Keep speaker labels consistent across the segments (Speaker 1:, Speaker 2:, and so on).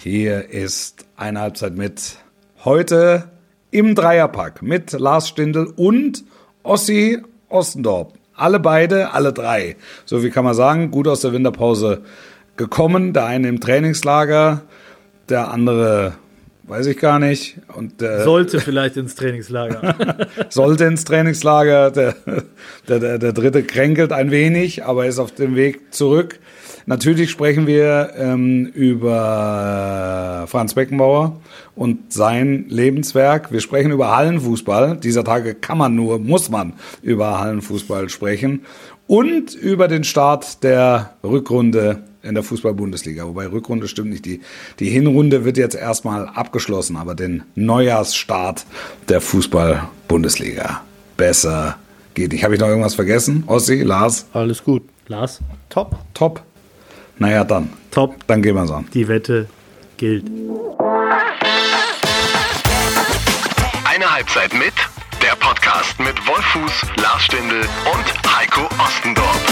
Speaker 1: Hier ist eine Halbzeit mit heute im Dreierpack mit Lars Stindl und Ossi Ostendorp. Alle beide, alle drei. So wie kann man sagen, gut aus der Winterpause gekommen. Der eine im Trainingslager, der andere weiß ich gar nicht. Und,
Speaker 2: äh, sollte vielleicht ins Trainingslager.
Speaker 1: sollte ins Trainingslager. Der, der, der, der dritte kränkelt ein wenig, aber ist auf dem Weg zurück. Natürlich sprechen wir ähm, über Franz Beckenbauer und sein Lebenswerk. Wir sprechen über Hallenfußball. Dieser Tage kann man nur, muss man über Hallenfußball sprechen. Und über den Start der Rückrunde in der Fußball-Bundesliga. Wobei Rückrunde stimmt nicht. Die, die Hinrunde wird jetzt erstmal abgeschlossen, aber den Neujahrsstart der Fußball-Bundesliga. Besser geht nicht. Habe ich noch irgendwas vergessen? Ossi, Lars?
Speaker 2: Alles gut. Lars?
Speaker 1: Top. Top. Naja, dann.
Speaker 2: Top.
Speaker 1: Dann gehen wir es an.
Speaker 2: Die Wette gilt.
Speaker 3: Eine Halbzeit mit, der Podcast mit Wolfuß, Lars Stindl und Heiko Ostendorf.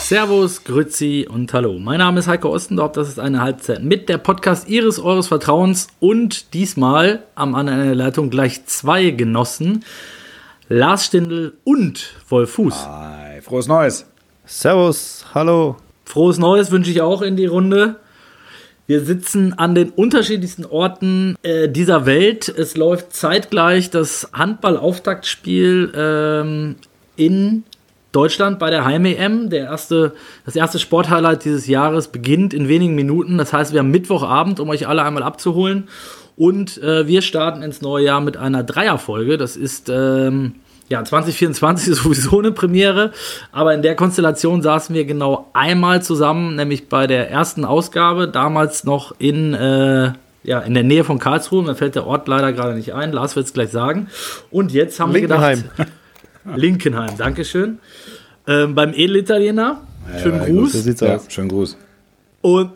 Speaker 2: Servus, Grützi und Hallo. Mein Name ist Heiko Ostendorf. Das ist eine Halbzeit mit der Podcast Ihres Eures Vertrauens und diesmal am anderen Leitung gleich zwei Genossen. Lars Stindl und Wolf Fuß.
Speaker 1: Frohes Neues.
Speaker 4: Servus, hallo.
Speaker 2: Frohes Neues wünsche ich auch in die Runde. Wir sitzen an den unterschiedlichsten Orten äh, dieser Welt. Es läuft zeitgleich das Handball-Auftaktspiel ähm, in Deutschland bei der Heim-EM. Der erste, das erste Sporthighlight dieses Jahres beginnt in wenigen Minuten. Das heißt, wir haben Mittwochabend, um euch alle einmal abzuholen. Und äh, wir starten ins neue Jahr mit einer Dreierfolge. Das ist ähm, ja 2024 ist sowieso eine Premiere, aber in der Konstellation saßen wir genau einmal zusammen, nämlich bei der ersten Ausgabe, damals noch in äh, ja, in der Nähe von Karlsruhe. Mir fällt der Ort leider gerade nicht ein. Lars wird es gleich sagen. Und jetzt haben
Speaker 4: Linkenheim.
Speaker 2: wir gedacht. Linkenheim, Dankeschön. Ähm, beim Edelitaliener. Schönen ja, Gruß. So
Speaker 1: sieht's aus. schönen Gruß.
Speaker 2: Und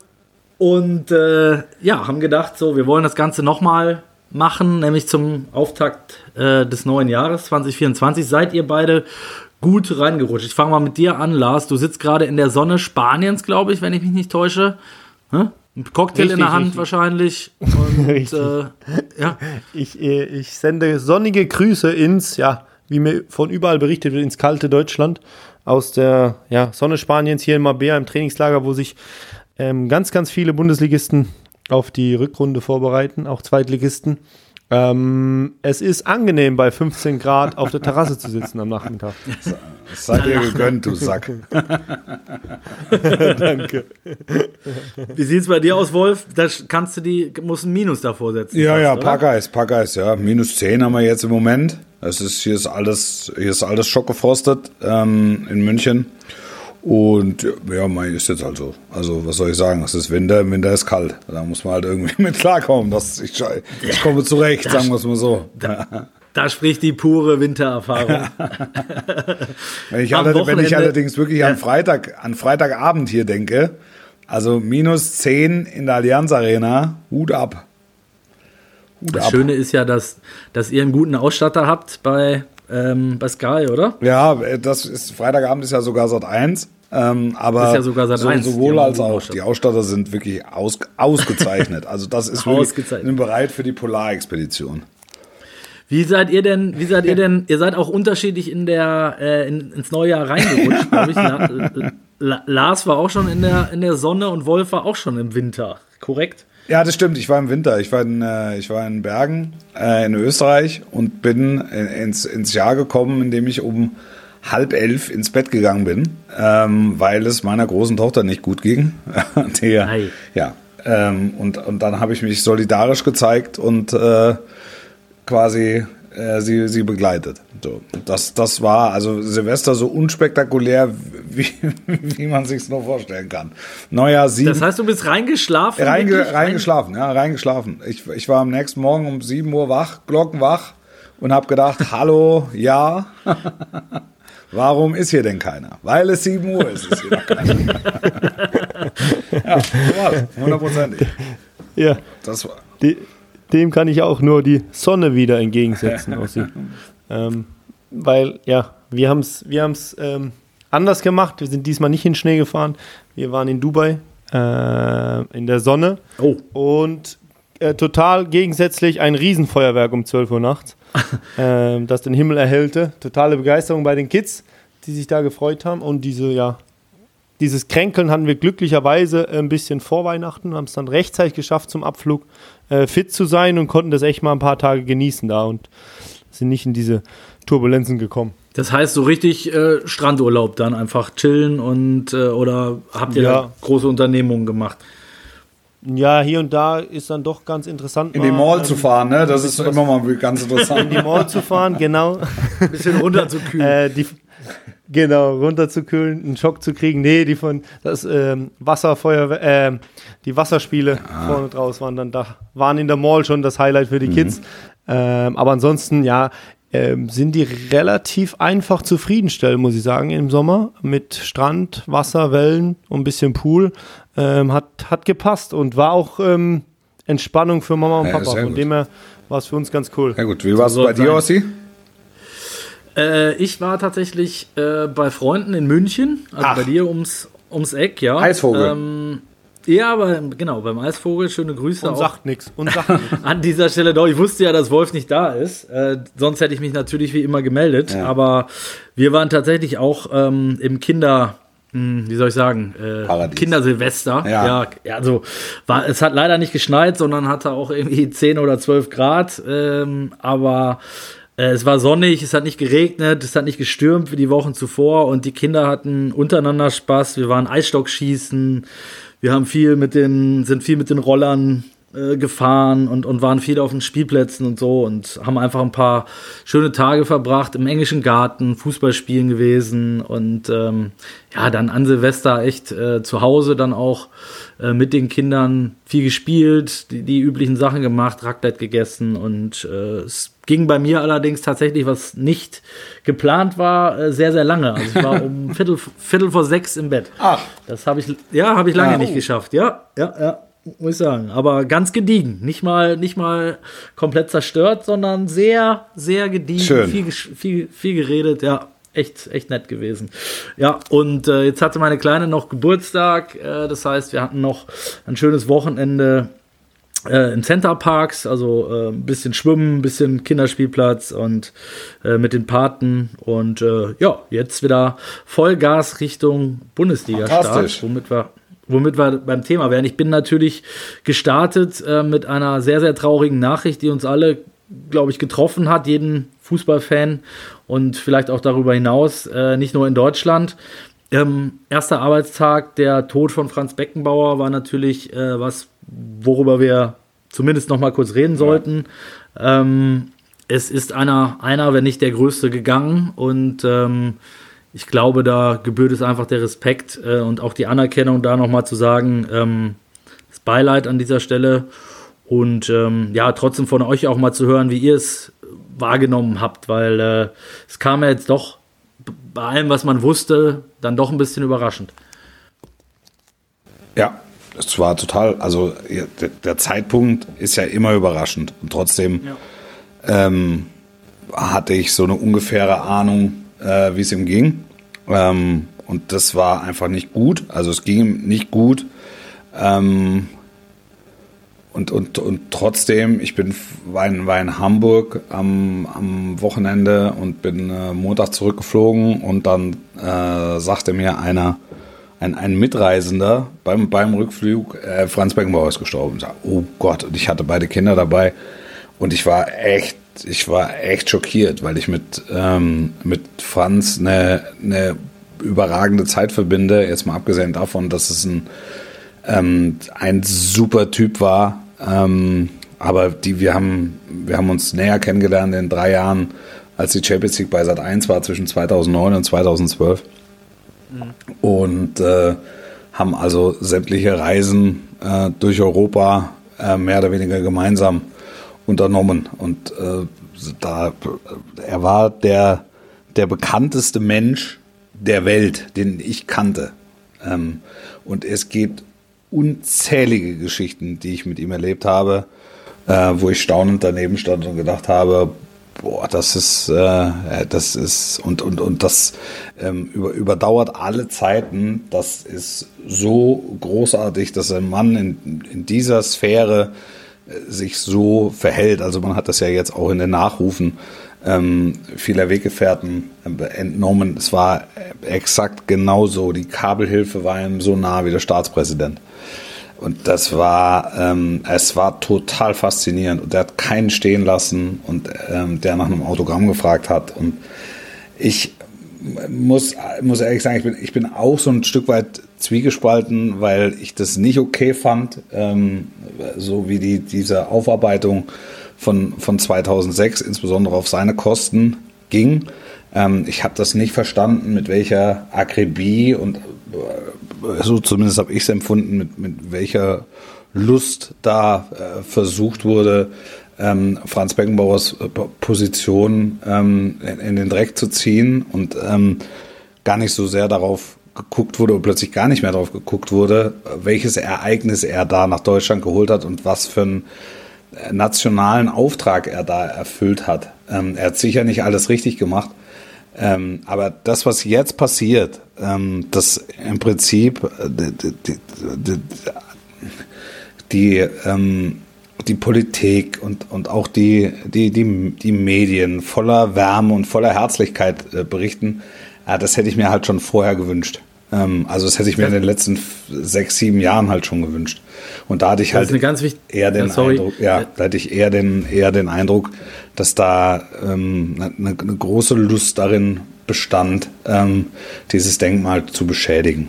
Speaker 2: und äh, ja, haben gedacht, so, wir wollen das Ganze nochmal machen, nämlich zum Auftakt äh, des neuen Jahres 2024. Seid ihr beide gut reingerutscht? Ich fange mal mit dir an, Lars. Du sitzt gerade in der Sonne Spaniens, glaube ich, wenn ich mich nicht täusche. Hm? Ein Cocktail richtig, in der Hand richtig. wahrscheinlich. Und, äh,
Speaker 4: ja. ich, äh, ich sende sonnige Grüße ins, ja, wie mir von überall berichtet wird, ins kalte Deutschland aus der ja, Sonne Spaniens hier in Marbella im Trainingslager, wo sich ähm, ganz, ganz viele Bundesligisten auf die Rückrunde vorbereiten, auch Zweitligisten. Ähm, es ist angenehm, bei 15 Grad auf der Terrasse zu sitzen am Nachmittag.
Speaker 1: Das sei dir gegönnt, du Sack.
Speaker 2: Danke. Wie sieht es bei dir aus, Wolf? Da kannst du die, musst ein Minus davor setzen.
Speaker 1: Ja, fast, ja, Packeis, Packeis, ja. Minus 10 haben wir jetzt im Moment. Es ist, hier ist alles, hier ist alles schockgefrostet ähm, in München. Und ja, mein ist jetzt halt so. Also, was soll ich sagen? Es ist Winter, Winter ist kalt. Da muss man halt irgendwie mit klarkommen. Das, ich, ich komme zurecht, sagen wir es mal so.
Speaker 2: Da, da, spricht die pure Wintererfahrung.
Speaker 1: wenn, ich allerdings, wenn ich allerdings wirklich ja. an Freitag, an Freitagabend hier denke, also minus 10 in der Allianz Arena, Hut ab.
Speaker 2: Hut das ab. Schöne ist ja, dass, dass ihr einen guten Ausstatter habt bei, ähm, bei Sky, oder?
Speaker 1: Ja, das ist Freitagabend ist ja sogar Sat 1. Ähm, aber
Speaker 2: ja so,
Speaker 1: sowohl als auch. Die Ausstatter sind wirklich aus, ausgezeichnet. also das ist wirklich bereit für die Polarexpedition.
Speaker 2: Wie seid ihr denn, wie seid ihr denn, ihr seid auch unterschiedlich in der, äh, in, ins neue Jahr reingerutscht, glaube ich. La, La, Lars war auch schon in der, in der Sonne und Wolf war auch schon im Winter, korrekt?
Speaker 1: Ja, das stimmt. Ich war im Winter. Ich war in, äh, ich war in Bergen äh, in Österreich und bin ins, ins Jahr gekommen, in dem ich um halb elf ins Bett gegangen bin, ähm, weil es meiner großen Tochter nicht gut ging. Die, ja, ähm, und, und dann habe ich mich solidarisch gezeigt und äh, quasi äh, sie, sie begleitet. So, das, das war also Silvester so unspektakulär, wie, wie man sich nur vorstellen kann. Neujahr sieben.
Speaker 2: Das heißt, du bist reingeschlafen?
Speaker 1: Reinge, reingeschlafen, ja, reingeschlafen. Ich, ich war am nächsten Morgen um sieben Uhr wach, glockenwach und habe gedacht, hallo, ja. Warum ist hier denn keiner? Weil es 7 Uhr ist, ist hier noch keiner. ja, hundertprozentig.
Speaker 4: Ja. Das war. Die, dem kann ich auch nur die Sonne wieder entgegensetzen. ähm, weil, ja, wir haben es wir haben's, ähm, anders gemacht. Wir sind diesmal nicht in Schnee gefahren. Wir waren in Dubai äh, in der Sonne
Speaker 2: Oh.
Speaker 4: und äh, total gegensätzlich ein Riesenfeuerwerk um 12 Uhr nachts, ähm, das den Himmel erhellte. Totale Begeisterung bei den Kids, die sich da gefreut haben. Und diese, ja, dieses Kränkeln hatten wir glücklicherweise ein bisschen vor Weihnachten, haben es dann rechtzeitig geschafft, zum Abflug äh, fit zu sein und konnten das echt mal ein paar Tage genießen da und sind nicht in diese Turbulenzen gekommen.
Speaker 2: Das heißt so richtig äh, Strandurlaub dann einfach chillen und äh, oder habt ihr
Speaker 4: Ja.
Speaker 2: große Unternehmungen gemacht?
Speaker 4: Ja, hier und da ist dann doch ganz interessant.
Speaker 1: In die
Speaker 4: mal,
Speaker 1: Mall zu fahren, ne? Das ist immer mal ganz
Speaker 4: in
Speaker 1: interessant.
Speaker 4: die Mall zu fahren, genau.
Speaker 2: Ein bisschen runterzukühlen.
Speaker 4: äh, die, genau, runterzukühlen, einen Schock zu kriegen. Nee, die von das ähm, Wasserfeuer, ähm, die Wasserspiele vorne draus waren dann da, waren in der Mall schon das Highlight für die Kids. Ähm, aber ansonsten, ja, ähm, sind die relativ einfach zufriedenstellen, muss ich sagen, im Sommer. Mit Strand, Wasser, Wellen und ein bisschen Pool. Ähm, hat, hat gepasst und war auch ähm, Entspannung für Mama und
Speaker 1: Ja,
Speaker 4: Papa. Von dem her war es für uns ganz cool.
Speaker 1: Ja gut, wie war es
Speaker 2: So
Speaker 1: bei dir. Ossi?
Speaker 2: Äh, ich war tatsächlich äh, bei Freunden in München, also
Speaker 1: Ach.
Speaker 2: bei dir ums, ums Eck, ja.
Speaker 1: Eisvogel.
Speaker 2: Ähm, ja, aber genau, beim Eisvogel, schöne Grüße
Speaker 4: Und
Speaker 2: auch
Speaker 4: sagt nichts. Und sagt nichts.
Speaker 2: an dieser Stelle. Doch, ich wusste ja, dass Wolf nicht da ist. Äh, sonst hätte ich mich natürlich wie immer gemeldet.
Speaker 1: Ja.
Speaker 2: Aber wir waren tatsächlich auch ähm, im Kinder, wie soll ich sagen, äh. Kindersilvester.
Speaker 1: Ja.
Speaker 2: ja, ja, also war, es hat leider nicht geschneit, sondern hatte auch irgendwie 10 oder 12 Grad. Ähm, aber äh, es war sonnig, es hat nicht geregnet, es hat nicht gestürmt wie die Wochen zuvor und die Kinder hatten untereinander Spaß. Wir waren Eisstockschießen, wir haben viel mit den, sind viel mit den Rollern äh, gefahren und, und waren viel auf den Spielplätzen und so und haben einfach ein paar schöne Tage verbracht im englischen Garten, Fußballspielen gewesen und ähm, ja, dann an Silvester echt äh, zu Hause dann auch äh, mit den Kindern viel gespielt, die, die üblichen Sachen gemacht, Raclette gegessen und äh, es ging bei mir allerdings tatsächlich, was nicht geplant war, äh, sehr, sehr lange. Also ich war um Viertel, Viertel vor sechs im Bett.
Speaker 1: Ach.
Speaker 2: Das habe ich, ja, habe ich lange
Speaker 1: Ah.
Speaker 2: nicht geschafft. Ja, ja, ja, muss ich sagen. Aber ganz gediegen. Nicht mal, nicht mal komplett zerstört, sondern sehr, sehr gediegen.
Speaker 1: Schön.
Speaker 2: Viel, viel, viel geredet. Ja, echt, echt nett gewesen. Ja, und äh, jetzt hatte meine Kleine noch Geburtstag. Äh, das heißt, wir hatten noch ein schönes Wochenende äh, im Center Parks, also äh, ein bisschen Schwimmen, ein bisschen Kinderspielplatz und äh, mit den Paten und äh, ja, jetzt wieder Vollgas Richtung Bundesliga-Start, womit wir womit wir beim Thema wären. Ich bin natürlich gestartet äh, mit einer sehr, sehr traurigen Nachricht, die uns alle, glaube ich, getroffen hat, jeden Fußballfan und vielleicht auch darüber hinaus, äh, nicht nur in Deutschland. Ähm, erster Arbeitstag, der Tod von Franz Beckenbauer war natürlich äh, was, worüber wir zumindest noch mal kurz reden sollten. Ähm, es ist einer, einer, wenn nicht der größte, gegangen und ähm, ich glaube, da gebührt es einfach der Respekt äh, und auch die Anerkennung, da noch mal zu sagen, ähm, das Beileid an dieser Stelle und ähm, ja, trotzdem von euch auch mal zu hören, wie ihr es wahrgenommen habt, weil äh, es kam ja jetzt doch bei allem, was man wusste, dann doch ein bisschen überraschend.
Speaker 1: Ja, es war total, also ja, der, der Zeitpunkt ist ja immer überraschend. Und trotzdem ähm, hatte ich so eine ungefähre Ahnung, äh, wie es ihm ging. Ähm, und das war einfach nicht gut. Also es ging ihm nicht gut. Ähm, und, und, und trotzdem, ich bin war in, war in Hamburg am, am Wochenende und bin äh, Montag zurückgeflogen und dann äh, sagte mir einer, ein, ein Mitreisender beim, beim Rückflug, äh, Franz Beckenbauer ist gestorben. Ich sag, oh Gott, und ich hatte beide Kinder dabei und ich war echt, ich war echt schockiert, weil ich mit, ähm, mit Franz eine, eine überragende Zeit verbinde, jetzt mal abgesehen davon, dass es ein, ähm, ein super Typ war. Ähm, aber die, wir, haben, wir haben uns näher kennengelernt in drei Jahren, als die Champions League bei Sat 1 war, zwischen 2009 und 2012. Und äh, haben also sämtliche Reisen äh, durch Europa äh, mehr oder weniger gemeinsam unternommen. Und äh, da, er war der, der bekannteste Mensch der Welt, den ich kannte. Ähm, und es gibt unzählige Geschichten, die ich mit ihm erlebt habe, äh, wo ich staunend daneben stand und gedacht habe, boah, das ist, äh, das ist, und, und, und das ähm, über, überdauert alle Zeiten. Das ist so großartig, dass ein Mann in, in dieser Sphäre äh, sich so verhält. Also man hat das ja jetzt auch in den Nachrufen ähm, vieler Weggefährten äh, entnommen. Es war exakt genauso. Die Kabelhilfe war ihm so nah wie der Staatspräsident. Und das war, ähm, es war total faszinierend. Und der hat keinen stehen lassen und ähm, der nach einem Autogramm gefragt hat. Und ich muss, muss ehrlich sagen, ich bin, ich bin auch so ein Stück weit zwiegespalten, weil ich das nicht okay fand, ähm, so wie die, diese Aufarbeitung von, von 2006, insbesondere auf seine Kosten, ging. Ähm, ich habe das nicht verstanden, mit welcher Akribie und so zumindest habe ich es empfunden, mit, mit welcher Lust da äh, versucht wurde, ähm, Franz Beckenbauers äh, Position ähm, in, in, den Dreck zu ziehen und ähm, gar nicht so sehr darauf geguckt wurde oder plötzlich gar nicht mehr darauf geguckt wurde, welches Ereignis er da nach Deutschland geholt hat und was für einen äh, nationalen Auftrag er da erfüllt hat. Ähm, er hat sicher nicht alles richtig gemacht, ähm, aber das, was jetzt passiert, ähm, dass im Prinzip äh, die, die, die, die, ähm, die Politik und, und auch die, die, die, die Medien voller Wärme und voller Herzlichkeit äh, berichten, äh, das hätte ich mir halt schon vorher gewünscht. Ähm, also das hätte ich mir in den letzten sechs, sieben Jahren halt schon gewünscht. Und da hatte ich halt eher den ja, Eindruck, ja, da hatte ich eher den, eher den Eindruck, dass da ähm, eine, eine, große Lust darin bestand, ähm, dieses Denkmal zu beschädigen.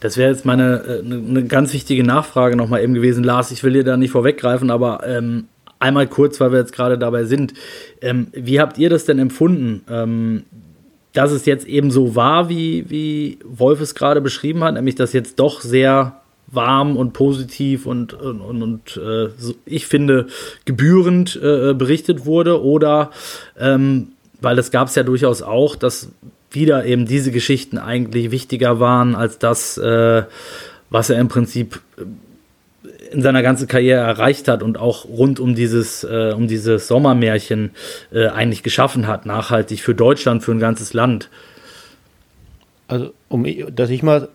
Speaker 2: Das wäre jetzt meine eine, äh, eine ganz wichtige Nachfrage nochmal eben gewesen, Lars. Ich will dir da nicht vorweggreifen, aber ähm, einmal kurz, weil wir jetzt gerade dabei sind. Ähm, wie habt ihr das denn empfunden? Ähm, dass es jetzt eben so war, wie, wie Wolf es gerade beschrieben hat, nämlich dass jetzt doch sehr warm und positiv und, und, und, und äh, so, ich finde gebührend äh, berichtet wurde. Oder ähm, weil das gab es ja durchaus auch, dass wieder eben diese Geschichten eigentlich wichtiger waren als das, äh, was er im Prinzip in seiner ganzen Karriere erreicht hat und auch rund um dieses, äh, um dieses Sommermärchen äh, eigentlich geschaffen hat, nachhaltig für Deutschland, für ein ganzes Land.
Speaker 4: Also, um, dass ich mal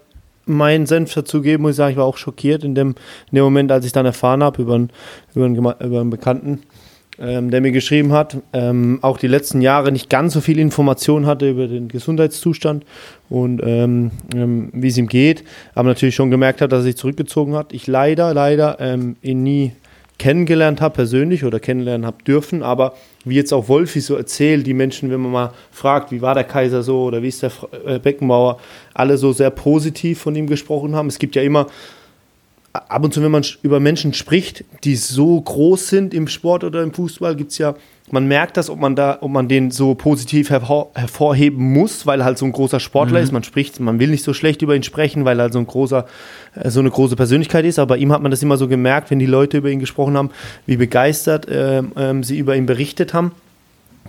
Speaker 4: meinen Senf dazugeben muss ich sagen, ich war auch schockiert in dem, in dem Moment, als ich dann erfahren habe über über über einen Bekannten, ähm, der mir geschrieben hat, ähm, auch die letzten Jahre nicht ganz so viel Information hatte über den Gesundheitszustand und ähm, ähm wie es ihm geht, aber natürlich schon gemerkt hat, dass er sich zurückgezogen hat. Ich leider, leider ähm, ihn nie kennengelernt habe persönlich oder kennenlernen habe dürfen, aber wie jetzt auch Wolfi so erzählt, die Menschen, wenn man mal fragt, wie war der Kaiser so oder wie ist der äh, Beckenbauer, alle so sehr positiv von ihm gesprochen haben. Es gibt ja immer ab und zu, wenn man über Menschen spricht, die so groß sind im Sport oder im Fußball, gibt es ja, man merkt das, ob man da, ob man den so positiv hervor, hervorheben muss, weil er halt so ein großer Sportler mhm. ist. Man spricht, man will nicht so schlecht über ihn sprechen, weil er halt so ein großer, äh, so eine große Persönlichkeit ist. Aber bei ihm hat man das immer so gemerkt, wenn die Leute über ihn gesprochen haben, wie begeistert äh, äh, sie über ihn berichtet haben.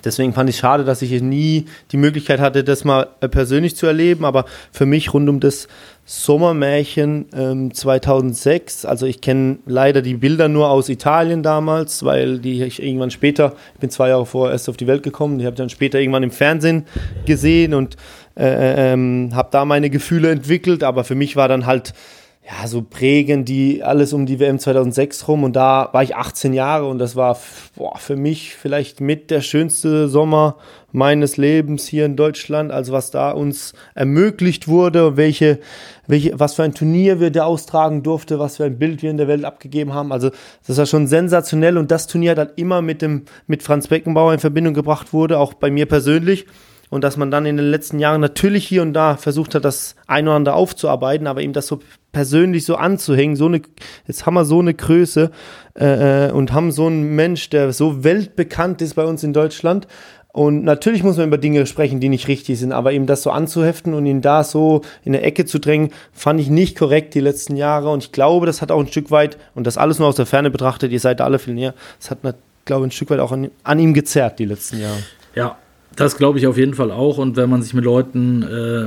Speaker 4: Deswegen fand ich schade, dass ich nie die Möglichkeit hatte, das mal äh, persönlich zu erleben. Aber für mich rund um das Sommermärchen ähm, 2006, also ich kenne leider die Bilder nur aus Italien damals, weil die ich irgendwann später, ich bin zwei Jahre vorher erst auf die Welt gekommen, die habe ich dann später irgendwann im Fernsehen gesehen und äh, äh ähm, habe da meine Gefühle entwickelt. Aber für mich war dann halt ja, so prägend, die alles um die WM 2006 rum und da war ich 18 Jahre und das war boah, für mich vielleicht mit der schönste Sommer meines Lebens hier in Deutschland, also was da uns ermöglicht wurde, welche, welche, was für ein Turnier wir da austragen durfte, was für ein Bild wir in der Welt abgegeben haben, also das war schon sensationell und das Turnier hat immer mit dem, mit Franz Beckenbauer in Verbindung gebracht wurde, auch bei mir persönlich und dass man dann in den letzten Jahren natürlich hier und da versucht hat, das ein oder andere aufzuarbeiten, aber ihm das so persönlich so anzuhängen, so eine, jetzt haben wir so eine Größe äh, äh, und haben so einen Mensch, der so weltbekannt ist bei uns in Deutschland. Und natürlich muss man über Dinge sprechen, die nicht richtig sind, aber ihm das so anzuheften und ihn da so in eine Ecke zu drängen, fand ich nicht korrekt die letzten Jahre. Und ich glaube, das hat auch ein Stück weit, und das alles nur aus der Ferne betrachtet, ihr seid da alle viel näher, das hat, glaube ich, ein Stück weit auch an, an ihm gezerrt die letzten Jahre.
Speaker 2: Ja, das glaube ich auf jeden Fall auch. Und wenn man sich mit Leuten äh,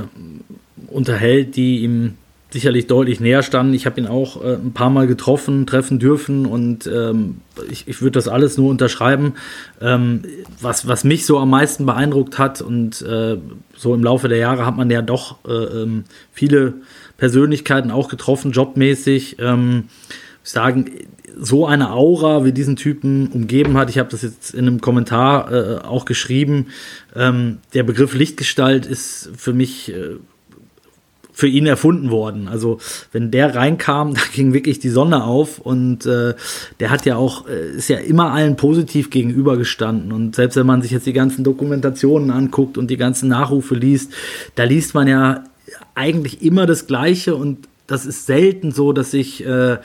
Speaker 2: unterhält, die ihm sicherlich deutlich näher standen. Ich habe ihn auch äh, ein paar Mal getroffen, treffen dürfen und ähm, ich, ich würde das alles nur unterschreiben. Ähm, was, was mich so am meisten beeindruckt hat und äh, so im Laufe der Jahre hat man ja doch äh, ähm, viele Persönlichkeiten auch getroffen, jobmäßig. Ähm, sagen, so eine Aura wie diesen Typen umgeben hat. Ich habe das jetzt in einem Kommentar äh, auch geschrieben. Ähm, der Begriff Lichtgestalt ist für mich äh, für ihn erfunden worden. Also wenn der reinkam, da ging wirklich die Sonne auf und äh, der hat ja auch, äh, ist ja immer allen positiv gegenübergestanden. Und selbst wenn man sich jetzt die ganzen Dokumentationen anguckt und die ganzen Nachrufe liest, da liest man ja eigentlich immer das Gleiche und das ist selten so, dass sich äh,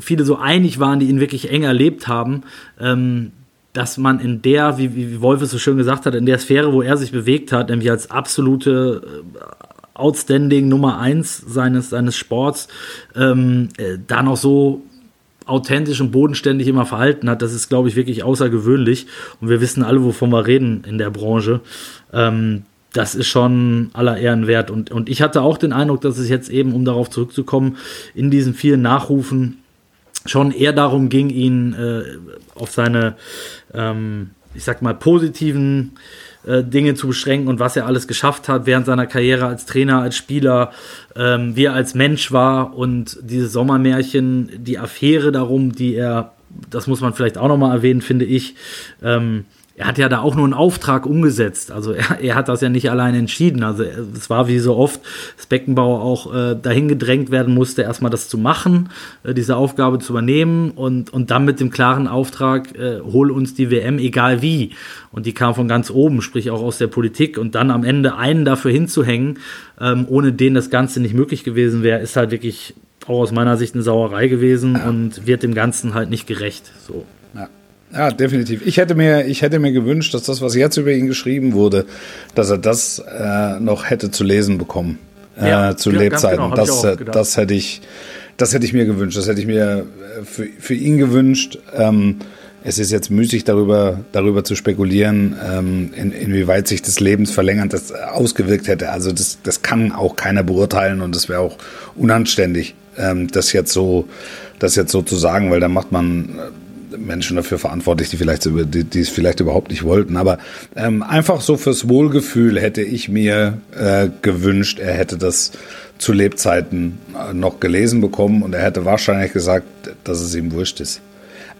Speaker 2: viele so einig waren, die ihn wirklich eng erlebt haben. Ähm, dass man in der, wie, wie Wolf es so schön gesagt hat, in der Sphäre, wo er sich bewegt hat, nämlich als absolute äh, Outstanding Nummer eins seines, seines Sports ähm, äh, da noch so authentisch und bodenständig immer verhalten hat, das ist, glaube ich, wirklich außergewöhnlich. Und wir wissen alle, wovon wir reden in der Branche. Ähm, das ist schon aller Ehren wert. Und, und ich hatte auch den Eindruck, dass es jetzt eben, um darauf zurückzukommen, in diesen vielen Nachrufen schon eher darum ging, ihn äh, auf seine, ähm, ich sag mal, positiven äh, Dinge zu beschränken und was er alles geschafft hat während seiner Karriere als Trainer, als Spieler, ähm, wie er als Mensch war und diese Sommermärchen, die Affäre darum, die er, das muss man vielleicht auch nochmal erwähnen, finde ich, ähm, er hat ja da auch nur einen Auftrag umgesetzt. Also er, er hat das ja nicht allein entschieden. Also es war wie so oft, dass Beckenbauer auch äh, dahin gedrängt werden musste, erstmal das zu machen, äh, diese Aufgabe zu übernehmen und, und dann mit dem klaren Auftrag, äh, hol uns die WM, egal wie. Und die kam von ganz oben, sprich auch aus der Politik. Und dann am Ende einen dafür hinzuhängen, ähm, ohne den das Ganze nicht möglich gewesen wäre, ist halt wirklich auch aus meiner Sicht eine Sauerei gewesen und wird dem Ganzen halt nicht gerecht. So.
Speaker 1: Ja, definitiv. Ich hätte mir, ich hätte mir gewünscht, dass das, was jetzt über ihn geschrieben wurde, dass er das äh, noch hätte zu lesen bekommen äh, ja, zu Lebzeiten. Genau, das, äh, das hätte ich, das hätte ich mir gewünscht. Das hätte ich mir äh, für, für ihn gewünscht. Ähm, es ist jetzt müßig darüber, darüber zu spekulieren, ähm, in, inwieweit sich das Lebensverlängern das ausgewirkt hätte. Also das, das kann auch keiner beurteilen und das wäre auch unanständig, ähm, das jetzt so, das jetzt so zu sagen, weil da macht man Menschen dafür verantwortlich, die vielleicht die, die es vielleicht überhaupt nicht wollten. Aber ähm, einfach so fürs Wohlgefühl hätte ich mir äh, gewünscht, er hätte das zu Lebzeiten äh, noch gelesen bekommen und er hätte wahrscheinlich gesagt, dass es ihm wurscht ist.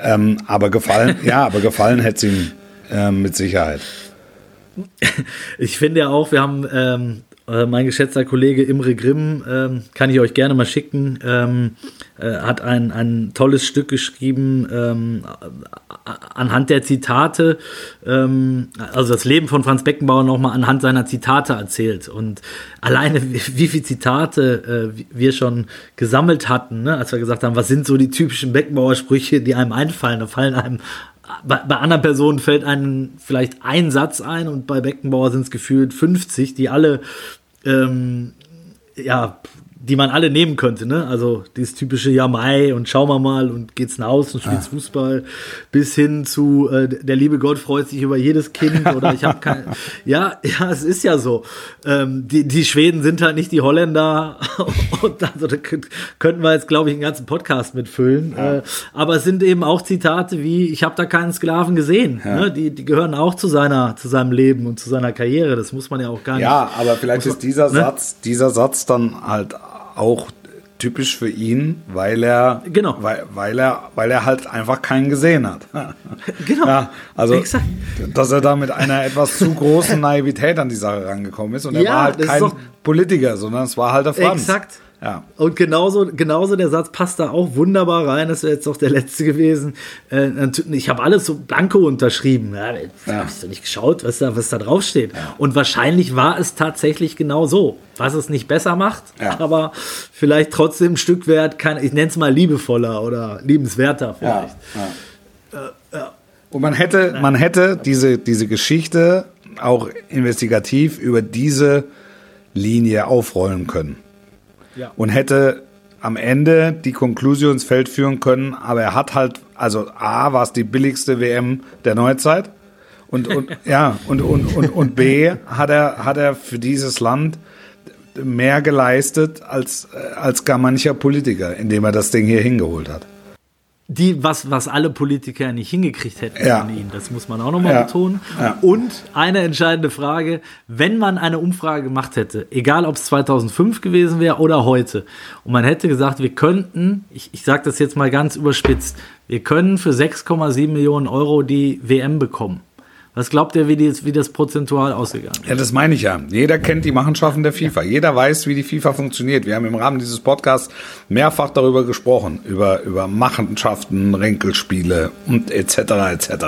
Speaker 1: Ähm, aber gefallen, ja, aber gefallen hätte es ihm äh, mit Sicherheit.
Speaker 2: Ich finde ja auch, wir haben ähm, äh, mein geschätzter Kollege Imre Grimm, ähm, kann ich euch gerne mal schicken, ähm, äh, hat ein, ein tolles Stück geschrieben ähm, anhand der Zitate, ähm, also das Leben von Franz Beckenbauer nochmal anhand seiner Zitate erzählt. Und alleine, wie, wie viele Zitate äh, wir schon gesammelt hatten, ne? als wir gesagt haben, was sind so die typischen Beckenbauer-Sprüche, die einem einfallen, da fallen einem bei, bei anderen Personen fällt einem vielleicht ein Satz ein und bei Beckenbauer sind es gefühlt 50, die alle ähm, ja die man alle nehmen könnte, ne? Also dieses typische Ja Mai und schauen wir mal und geht's nach Hause und spielt ah. Fußball bis hin zu äh, der liebe Gott freut sich über jedes Kind oder ich habe kein Ja, ja, es ist ja so. Ähm, die, die Schweden sind halt nicht die Holländer und also da könnten wir jetzt glaube ich einen ganzen Podcast mitfüllen, ja. äh, aber es sind eben auch Zitate wie ich habe da keinen Sklaven gesehen, ja. ne? die, die gehören auch zu seiner zu seinem Leben und zu seiner Karriere, das muss man ja auch gar
Speaker 1: nicht. Ja, aber vielleicht ist dieser ne? Satz, dieser Satz dann halt auch typisch für ihn, weil er, genau. weil, weil er, weil er halt einfach keinen gesehen hat. genau. Ja, also, Exakt. dass er da mit einer etwas zu großen Naivität an die Sache rangekommen ist und er war halt kein Politiker, sondern es war halt der Franz. Exakt.
Speaker 2: Ja. Und genauso, genauso der Satz passt da auch wunderbar rein. Das wäre jetzt auch der letzte gewesen. Äh, ich habe alles so blanko unterschrieben. Ja, ja. Hast du nicht geschaut, was da, was da drauf steht? Ja. Und wahrscheinlich war es tatsächlich genau so. Was es nicht besser macht, ja. aber vielleicht trotzdem ein Stück wert, kann, ich nenne es mal liebevoller oder liebenswerter vielleicht.
Speaker 1: Äh, Und man hätte, man hätte diese, diese Geschichte auch investigativ über diese Linie aufrollen können ja. und hätte am Ende die Konklusion ins Feld führen können, aber er hat halt, also A, war es die billigste WM der Neuzeit und, und ja, und, und, und, und B, hat er, hat er für dieses Land mehr geleistet als, äh, als gar mancher Politiker, indem er das Ding hier hingeholt hat.
Speaker 2: Die, was, was alle Politiker nicht hingekriegt hätten
Speaker 1: Ja.
Speaker 2: von ihnen, das muss man auch nochmal
Speaker 1: Ja.
Speaker 2: betonen.
Speaker 1: Ja.
Speaker 2: Und eine entscheidende Frage, wenn man eine Umfrage gemacht hätte, egal ob es 2005 gewesen wäre oder heute, und man hätte gesagt, wir könnten, ich, ich sage das jetzt mal ganz überspitzt, wir können für 6,7 Millionen Euro die WM bekommen. Was glaubt ihr, wie, die, wie das prozentual ausgegangen ist?
Speaker 1: Ja, das meine ich ja. Jeder kennt die Machenschaften der FIFA. Jeder weiß, wie die FIFA funktioniert. Wir haben im Rahmen dieses Podcasts mehrfach darüber gesprochen, über, über Machenschaften, Ränkelspiele und etc. etc.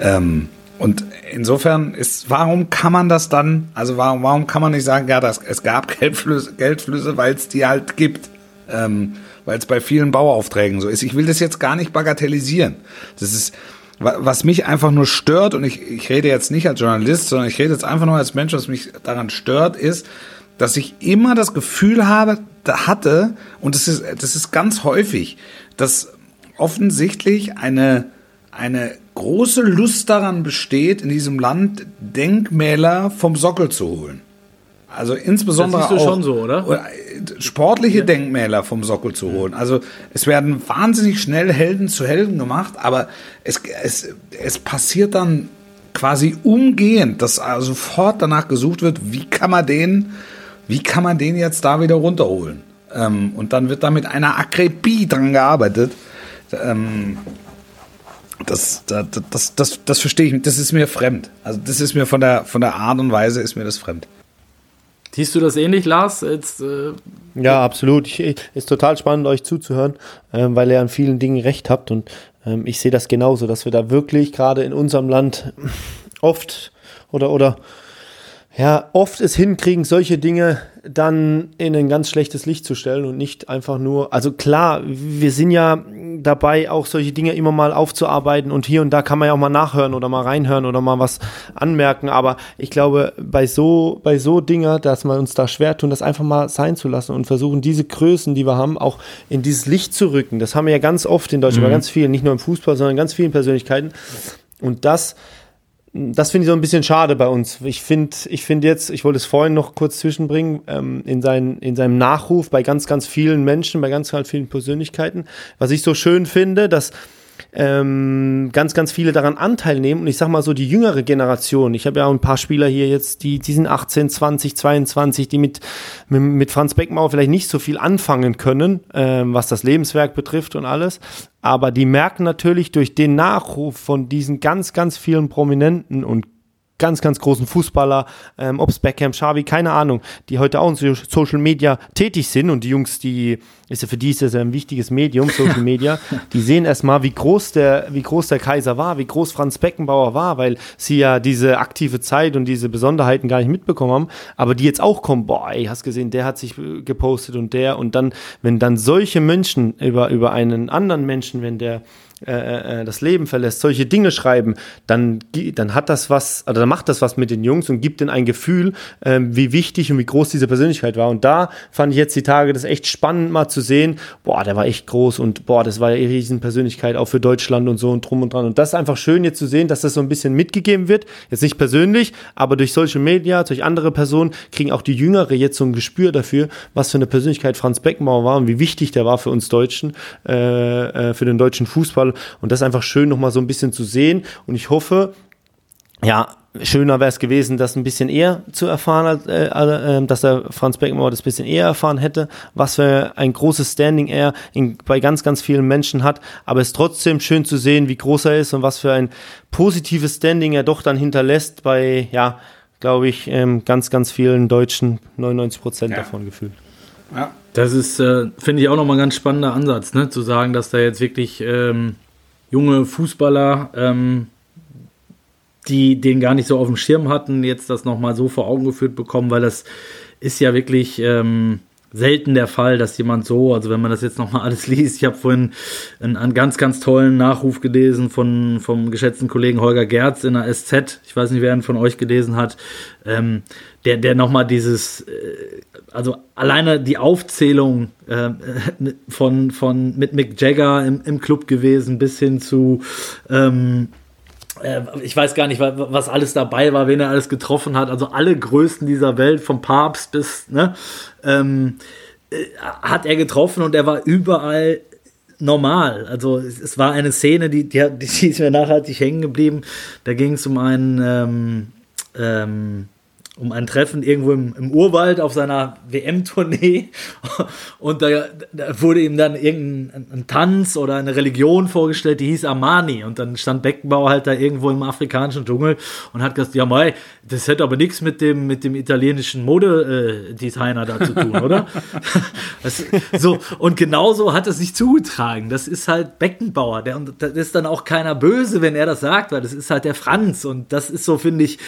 Speaker 1: Ähm, und insofern ist, warum kann man das dann, also warum, warum kann man nicht sagen, ja, das, es gab Geldflüsse, Geldflüsse weil es die halt gibt. Ähm, weil es bei vielen Bauaufträgen so ist. Ich will das jetzt gar nicht bagatellisieren. Das ist, was mich einfach nur stört, und ich, ich rede jetzt nicht als Journalist, sondern ich rede jetzt einfach nur als Mensch, was mich daran stört, ist, dass ich immer das Gefühl habe, hatte, und das ist, das ist ganz häufig, dass offensichtlich eine, eine große Lust daran besteht, in diesem Land Denkmäler vom Sockel zu holen. Also insbesondere
Speaker 2: Das siehst du
Speaker 1: auch
Speaker 2: schon so, oder?
Speaker 1: äh, sportliche Denkmäler vom Sockel zu holen. Also es werden wahnsinnig schnell Helden zu Helden gemacht, aber es, es, es passiert dann quasi umgehend, dass also sofort danach gesucht wird, wie kann man den, wie kann man den jetzt da wieder runterholen? Ähm, und dann wird da mit einer Akribie dran gearbeitet. Ähm, das, das, das, das, das verstehe ich, das ist mir fremd. Also das ist mir von der, von der Art und Weise ist mir das fremd.
Speaker 2: Siehst du das ähnlich, Lars? Jetzt, äh,
Speaker 4: Ja, absolut. Ich, ich- ist total spannend, euch zuzuhören, ähm, weil ihr an vielen Dingen recht habt. Und ähm, ich sehe das genauso, dass wir da wirklich gerade in unserem Land oft oder, oder ja, oft es hinkriegen, solche Dinge dann in ein ganz schlechtes Licht zu stellen und nicht einfach nur, also klar, wir sind ja dabei, auch solche Dinge immer mal aufzuarbeiten und hier und da kann man ja auch mal nachhören oder mal reinhören oder mal was anmerken, aber ich glaube, bei so, bei so Dinger, dass wir uns da schwer tun, das einfach mal sein zu lassen und versuchen, diese Größen, die wir haben, auch in dieses Licht zu rücken. Das haben wir ja ganz oft in Deutschland, bei ganz vielen, nicht nur im Fußball, sondern in ganz vielen Persönlichkeiten. Und das das finde ich so ein bisschen schade bei uns. Ich finde ich finde jetzt, ich wollte es vorhin noch kurz zwischenbringen, ähm, in, sein, in seinem Nachruf bei ganz, ganz vielen Menschen, bei ganz, ganz vielen Persönlichkeiten, was ich so schön finde, dass ähm, ganz, ganz viele daran Anteil nehmen. Und ich sag mal so, die jüngere Generation, ich habe ja auch ein paar Spieler hier jetzt, die, die sind 18, 20, 22, die mit, mit, mit Franz Beckenbauer vielleicht nicht so viel anfangen können, ähm, was das Lebenswerk betrifft und alles. Aber die merken natürlich durch den Nachruf von diesen ganz, ganz vielen Prominenten und ganz, ganz großen Fußballer, ähm, ob's Beckham, Xavi, keine Ahnung, die heute auch in so- Social Media tätig sind. Und die Jungs, die, ist ja für die ist das ja ein wichtiges Medium, Social Media, die sehen erstmal, wie groß der, wie groß der Kaiser war, wie groß Franz Beckenbauer war, weil sie ja diese aktive Zeit und diese Besonderheiten gar nicht mitbekommen haben, aber die jetzt auch kommen, boah, ey, hast gesehen, der hat sich äh, gepostet und der. Und dann, wenn dann solche Menschen über, über einen anderen Menschen, wenn der äh, äh, das Leben verlässt, solche Dinge schreiben, dann, dann hat das was, oder dann macht das was mit den Jungs und gibt ihnen ein Gefühl, ähm, wie wichtig und wie groß diese Persönlichkeit war. Und da fand ich jetzt die Tage das echt spannend mal zu sehen, boah, der war echt groß und boah, das war eine riesen Persönlichkeit auch für Deutschland und so und drum und dran. Und das ist einfach schön jetzt zu sehen, dass das so ein bisschen mitgegeben wird. Jetzt nicht persönlich, aber durch Social Media, durch andere Personen kriegen auch die Jüngere jetzt so ein Gespür dafür, was für eine Persönlichkeit Franz Beckenbauer war und wie wichtig der war für uns Deutschen, äh, äh, für den deutschen Fußball. Und das ist einfach schön, nochmal so ein bisschen zu sehen. Und ich hoffe, ja, schöner wäre es gewesen, das ein bisschen eher zu erfahren, als, äh, äh, dass der Franz Beckenbauer das ein bisschen eher erfahren hätte, was für ein großes Standing er in, bei ganz, ganz vielen Menschen hat. Aber es ist trotzdem schön zu sehen, wie groß er ist und was für ein positives Standing er doch dann hinterlässt bei, ja, glaube ich, ähm, ganz, ganz vielen Deutschen, 99 Prozent
Speaker 1: Ja.
Speaker 4: davon gefühlt.
Speaker 1: Ja.
Speaker 2: Das ist, äh, finde ich, auch nochmal ein ganz spannender Ansatz, ne? zu sagen, dass da jetzt wirklich ähm, junge Fußballer, ähm, die den gar nicht so auf dem Schirm hatten, jetzt das nochmal so vor Augen geführt bekommen, weil das ist ja wirklich ähm, selten der Fall, dass jemand so, also wenn man das jetzt nochmal alles liest, ich habe vorhin einen, einen ganz, ganz tollen Nachruf gelesen von, vom geschätzten Kollegen Holger Gerz in der SZ, ich weiß nicht, wer ihn von euch gelesen hat, ähm, der, der nochmal dieses, äh, also alleine die Aufzählung äh, von, von mit Mick Jagger im, im Club gewesen bis hin zu ähm, äh, ich weiß gar nicht, was alles dabei war, wen er alles getroffen hat. Also alle Größten dieser Welt, vom Papst bis, ne, ähm, äh, hat er getroffen und er war überall normal. Also es, es war eine Szene, die, die, die ist mir nachhaltig hängen geblieben. Da ging es um einen ähm, ähm, um ein Treffen irgendwo im, im Urwald auf seiner WM-Tournee und da, da, wurde ihm dann irgendein ein Tanz oder eine Religion vorgestellt, die hieß Armani und dann stand Beckenbauer halt da irgendwo im afrikanischen Dschungel und hat gesagt, ja mei, das hätte aber nichts mit dem, mit dem italienischen Modedesigner da zu tun, oder? das, so, und genauso hat es sich zugetragen. Das ist halt Beckenbauer, der, und das ist dann auch keiner böse, wenn er das sagt, weil das ist halt der Franz und das ist so, finde ich,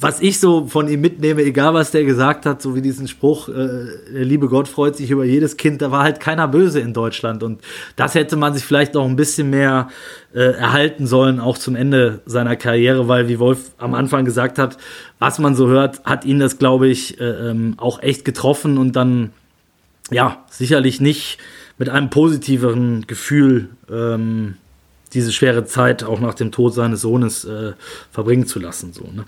Speaker 2: was ich so von ihm mitnehme, egal was der gesagt hat, so wie diesen Spruch, äh, der liebe Gott freut sich über jedes Kind, da war halt keiner böse in Deutschland. Und das hätte man sich vielleicht noch ein bisschen mehr äh, erhalten sollen, auch zum Ende seiner Karriere, weil, wie Wolf am Anfang gesagt hat, was man so hört, hat ihn das, glaube ich, äh, ähm, auch echt getroffen und dann, ja, sicherlich nicht mit einem positiveren Gefühl ähm, diese schwere Zeit auch nach dem Tod seines Sohnes äh, verbringen zu lassen. So, ne?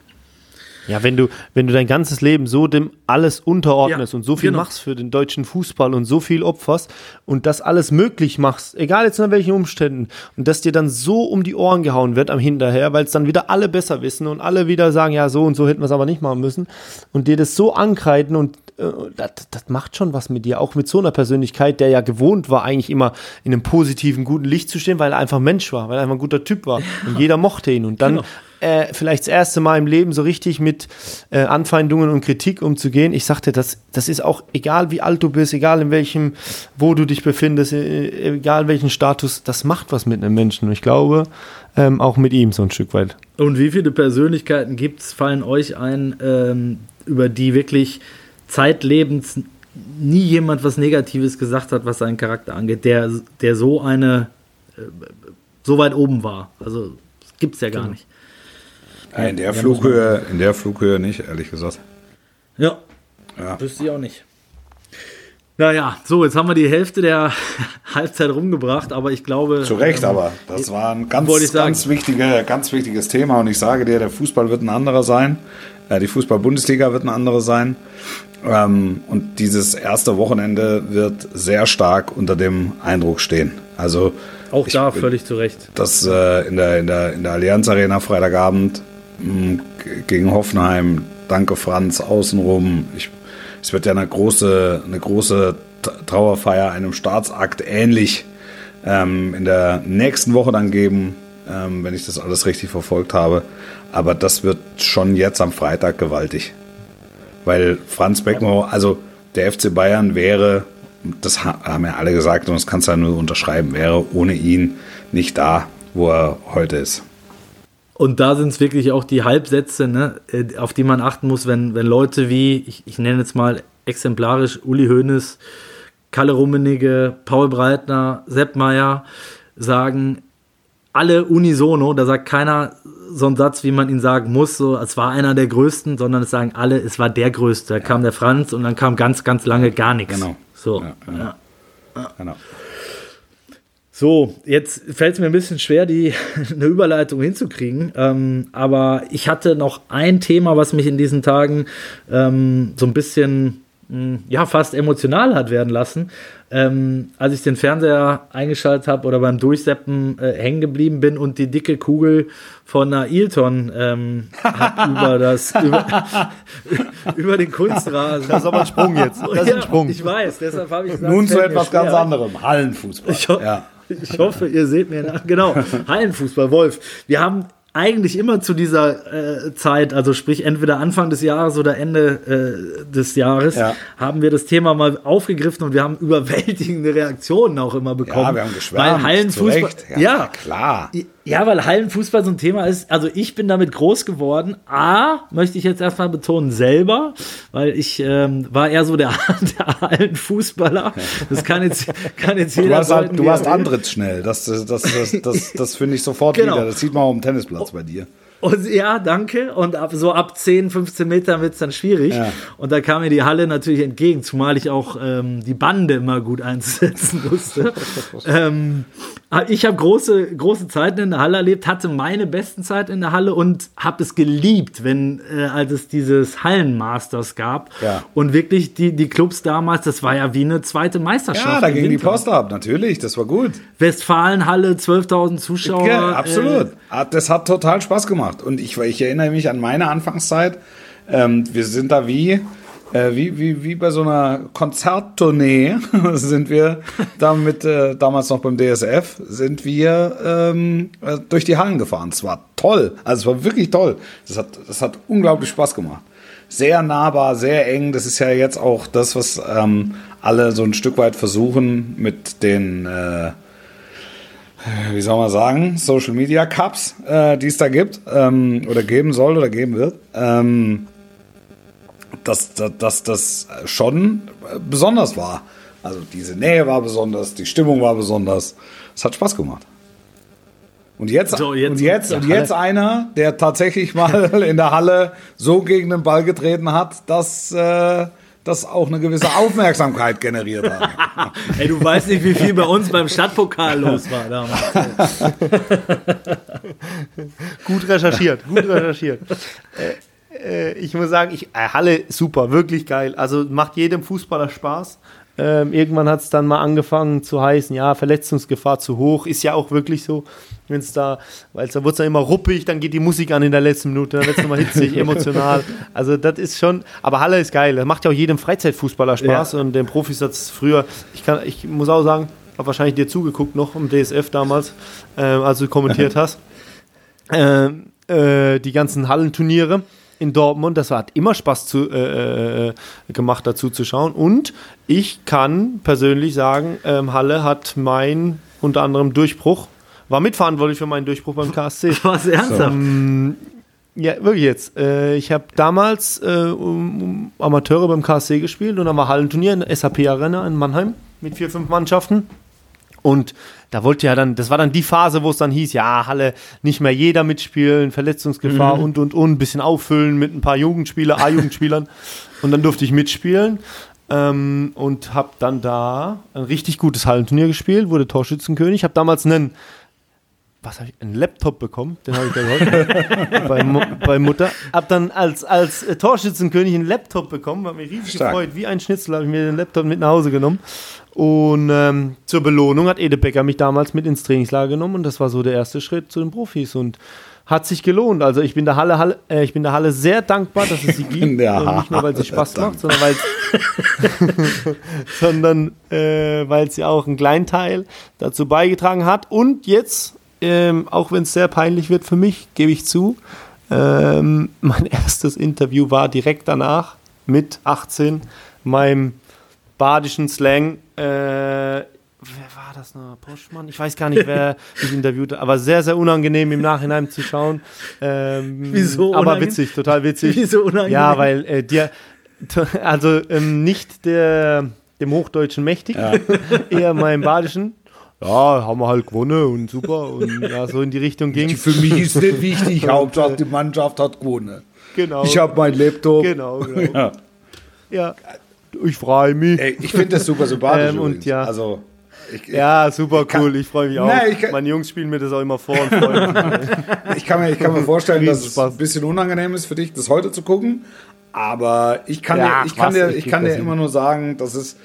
Speaker 4: Ja, wenn du, wenn du dein ganzes Leben so dem alles unterordnest ja, und so viel genau. machst für den deutschen Fußball und so viel opferst und das alles möglich machst, egal jetzt in welchen Umständen, und dass dir dann so um die Ohren gehauen wird am Hinterher, weil es dann wieder alle besser wissen und alle wieder sagen, ja, so und so hätten wir es aber nicht machen müssen und dir das so ankreiden und äh, das, das macht schon was mit dir, auch mit so einer Persönlichkeit, der ja gewohnt war, eigentlich immer in einem positiven, guten Licht zu stehen, weil er einfach Mensch war, weil er einfach ein guter Typ war und jeder mochte ihn. Und dann genau äh, vielleicht das erste Mal im Leben so richtig mit äh, Anfeindungen und Kritik umzugehen. Ich sagte, das, das ist auch egal, wie alt du bist, egal in welchem, wo du dich befindest, äh, egal welchen Status, das macht was mit einem Menschen. Und ich glaube, ähm, auch mit ihm so ein Stück weit.
Speaker 2: Und wie viele Persönlichkeiten gibt es, fallen euch ein, ähm, über die wirklich zeitlebens nie jemand was Negatives gesagt hat, was seinen Charakter angeht, der, der so eine, äh, so weit oben war. Also gibt es ja gar genau. nicht.
Speaker 1: Ja, in der Flughöhe, in der Flughöhe nicht, ehrlich gesagt.
Speaker 2: Ja. ja. Wüsste ich auch nicht. Naja, so, jetzt haben wir die Hälfte der Halbzeit rumgebracht, aber ich glaube.
Speaker 1: Zu Recht, ähm, aber das war ein ganz, ganz, wichtige, ganz wichtiges Thema und ich sage dir, der Fußball wird ein anderer sein. Äh, die Fußball-Bundesliga wird ein anderer sein. Ähm, und dieses erste Wochenende wird sehr stark unter dem Eindruck stehen. Also.
Speaker 2: Auch da völlig zu Recht.
Speaker 1: Das äh, in, der, in, der, in der Allianz Arena Freitagabend gegen Hoffenheim. Danke Franz, außenrum. Ich, es wird ja eine große, eine große Trauerfeier einem Staatsakt ähnlich ähm, in der nächsten Woche dann geben, ähm, wenn ich das alles richtig verfolgt habe. Aber das wird schon jetzt am Freitag gewaltig. Weil Franz Beckenbauer, also der FC Bayern wäre, das haben ja alle gesagt und das kannst du ja nur unterschreiben, wäre ohne ihn nicht da, wo er heute ist.
Speaker 2: Und da sind es wirklich auch die Halbsätze, ne, äh, auf die man achten muss, wenn, wenn Leute wie, ich, ich nenne jetzt mal exemplarisch Uli Hoeneß, Kalle Rummenigge, Paul Breitner, Sepp Meier sagen, alle unisono, da sagt keiner so einen Satz, wie man ihn sagen muss, so, es war einer der größten, sondern es sagen alle, es war der größte. Da ja. kam der Franz und dann kam ganz, ganz lange gar nichts.
Speaker 1: Genau.
Speaker 2: So. Ja, genau. Ja. genau. So, jetzt fällt es mir ein bisschen schwer, die eine Überleitung hinzukriegen. Ähm, aber ich hatte noch ein Thema, was mich in diesen Tagen ähm, so ein bisschen hm, ja, fast emotional hat werden lassen. Ähm, als ich den Fernseher eingeschaltet habe oder beim Durchseppen äh, hängen geblieben bin und die dicke Kugel von Ailton ähm, über das über, über, den Kunstrasen.
Speaker 4: Das ist aber ein Sprung jetzt. Das ist ein Sprung.
Speaker 2: ich weiß, deshalb habe ich gesagt,
Speaker 1: Nun zu etwas ganz anderem. Hallenfußball.
Speaker 2: Ich, ja. ich hoffe, ihr seht mir nach. Genau, Hallenfußball, Wolf. Wir haben eigentlich immer zu dieser äh, Zeit, also sprich entweder Anfang des Jahres oder Ende äh, des Jahres, ja. haben wir das Thema mal aufgegriffen und wir haben überwältigende Reaktionen auch immer bekommen. Ja,
Speaker 1: wir haben geschwärmt. Weil
Speaker 2: Hallenfußball,
Speaker 1: ja, ja, klar.
Speaker 2: Ja, weil Hallenfußball so ein Thema ist. Also ich bin damit groß geworden. A, möchte ich jetzt erstmal betonen, selber, weil ich ähm, war eher so der, der Hallenfußballer. Das kann jetzt, kann jetzt jeder
Speaker 1: Du warst, halt, du warst antrittsschnell. Das, das, das, das, das, das finde ich sofort genau. wieder. Das sieht man auch im Tennisplatz bei dir.
Speaker 2: Und ja, danke. Und ab, so ab 10, 15 Metern wird es dann schwierig.
Speaker 1: Ja.
Speaker 2: Und da kam mir die Halle natürlich entgegen, zumal ich auch ähm, die Bande immer gut einsetzen musste. ähm, ich habe große, große Zeiten in der Halle erlebt, hatte meine besten Zeiten in der Halle und habe es geliebt, wenn, äh, als es dieses Hallenmasters gab.
Speaker 1: Ja.
Speaker 2: Und wirklich die, die Clubs damals, das war ja wie eine zweite Meisterschaft.
Speaker 1: Ja, da ging die
Speaker 2: Winter.
Speaker 1: Post ab, natürlich, das war gut.
Speaker 2: Westfalenhalle, 12.000 Zuschauer.
Speaker 1: Ja, absolut.
Speaker 2: Äh,
Speaker 1: Das hat total Spaß gemacht. Und ich, ich erinnere mich an meine Anfangszeit. Ähm, wir sind da wie, äh, wie, wie, wie bei so einer Konzerttournee sind wir da mit, äh, damals noch beim DSF, sind wir ähm, äh, durch die Hallen gefahren. Es war toll. Also es war wirklich toll. Das hat, das hat unglaublich Spaß gemacht. Sehr nahbar, sehr eng. Das ist ja jetzt auch das, was ähm, alle so ein Stück weit versuchen mit den äh, wie soll man sagen, Social Media Cups, äh, die es da gibt ähm, oder geben soll oder geben wird, ähm, dass, dass, dass das schon äh, besonders war. Also diese Nähe war besonders, die Stimmung war besonders. Es hat Spaß gemacht. Und jetzt,
Speaker 2: So, jetzt-
Speaker 1: und jetzt, und jetzt einer, der tatsächlich mal in der Halle so gegen den Ball getreten hat, dass äh, das auch eine gewisse Aufmerksamkeit generiert hat.
Speaker 2: Ey, du weißt nicht, wie viel bei uns beim Stadtpokal los war damals.
Speaker 4: Gut recherchiert, gut recherchiert. Äh, äh, ich muss sagen, ich, äh, Halle super, wirklich geil. Also macht jedem Fußballer Spaß. Ähm, irgendwann hat es dann mal angefangen zu heißen, ja, Verletzungsgefahr zu hoch. Ist ja auch wirklich so, wenn es da, weil da wird es dann immer ruppig, dann geht die Musik an in der letzten Minute, dann wird es nochmal hitzig, emotional. Also das ist schon, aber Halle ist geil. Das macht ja auch jedem Freizeitfußballer Spaß und den Profis hat es früher, ich, kann, ich muss auch sagen, habe wahrscheinlich dir zugeguckt noch im DSF damals, ähm, als du kommentiert hast ähm, äh, die ganzen Hallenturniere in Dortmund. Das hat immer Spaß zu, äh, äh, gemacht, dazu zu schauen. Und ich kann persönlich sagen, ähm, Halle hat mein unter anderem Durchbruch, war mitverantwortlich für meinen Durchbruch beim KSC.
Speaker 2: Was ernsthaft?
Speaker 4: Ja, wirklich jetzt. Äh, ich habe damals äh, um, Amateure beim KSC gespielt und dann war Hallenturnier in der SAP Arena in Mannheim mit vier, fünf Mannschaften. Und da wollte ja dann, das war dann die Phase, wo es dann hieß, ja, Halle, nicht mehr jeder mitspielen, Verletzungsgefahr und, und, und, ein bisschen auffüllen mit ein paar Jugendspieler, A-Jugendspielern. und dann durfte ich mitspielen ähm, und habe dann da ein richtig gutes Hallenturnier gespielt, wurde Torschützenkönig. habe damals einen, was habe ich, einen Laptop bekommen, den habe ich da geholt, bei, Mu bei Mutter. Hab dann als, als äh, Torschützenkönig einen Laptop bekommen, hat mich riesig
Speaker 1: Stark.
Speaker 4: gefreut. Wie ein Schnitzel habe ich mir den Laptop mit nach Hause genommen. Und ähm, zur Belohnung hat Ede Becker mich damals mit ins Trainingslager genommen und das war so der erste Schritt zu den Profis und hat sich gelohnt. Also ich bin der Halle, Halle äh, ich bin der Halle sehr dankbar, dass es sie gibt. Und nicht nur, weil sie Spaß macht, sondern weil sondern äh, weil sie auch einen kleinen Teil dazu beigetragen hat. Und jetzt, ähm, auch wenn es sehr peinlich wird für mich, gebe ich zu, ähm, mein erstes Interview war direkt danach mit 18 meinem badischen Slang. Äh, wer war das noch? Poschmann? Ich weiß gar nicht, wer mich interviewt aber sehr, sehr unangenehm im Nachhinein zu schauen. Ähm,
Speaker 2: Wieso
Speaker 4: Aber
Speaker 2: unangenehm?
Speaker 4: witzig, total witzig.
Speaker 2: Wieso unangenehm?
Speaker 4: Ja, weil äh, dir, also ähm, nicht der, dem Hochdeutschen mächtig, eher meinem Badischen. Ja, haben wir halt gewonnen und super und ja, so in die Richtung ging.
Speaker 1: Für mich ist nicht wichtig, Hauptsache die Mannschaft hat gewonnen.
Speaker 4: Genau.
Speaker 1: Ich habe mein Laptop.
Speaker 4: Genau, genau.
Speaker 1: Ja.
Speaker 4: Ja, ich freue mich.
Speaker 1: Ey, ich finde das super sympathisch.
Speaker 4: Ähm, und ja.
Speaker 1: Also, ich,
Speaker 4: Ja, super
Speaker 1: kann-
Speaker 4: cool. Ich freue mich auch.
Speaker 1: Nein, kann-
Speaker 4: Meine Jungs spielen mir das auch immer vor
Speaker 1: ich, kann mir, ich kann mir vorstellen, dass es ein bisschen unangenehm ist für dich, das heute zu gucken. Aber ich kann
Speaker 4: Ja,
Speaker 1: dir, ich kann dir,
Speaker 4: ich
Speaker 1: kann dir immer
Speaker 4: hin.
Speaker 1: nur sagen, das ist,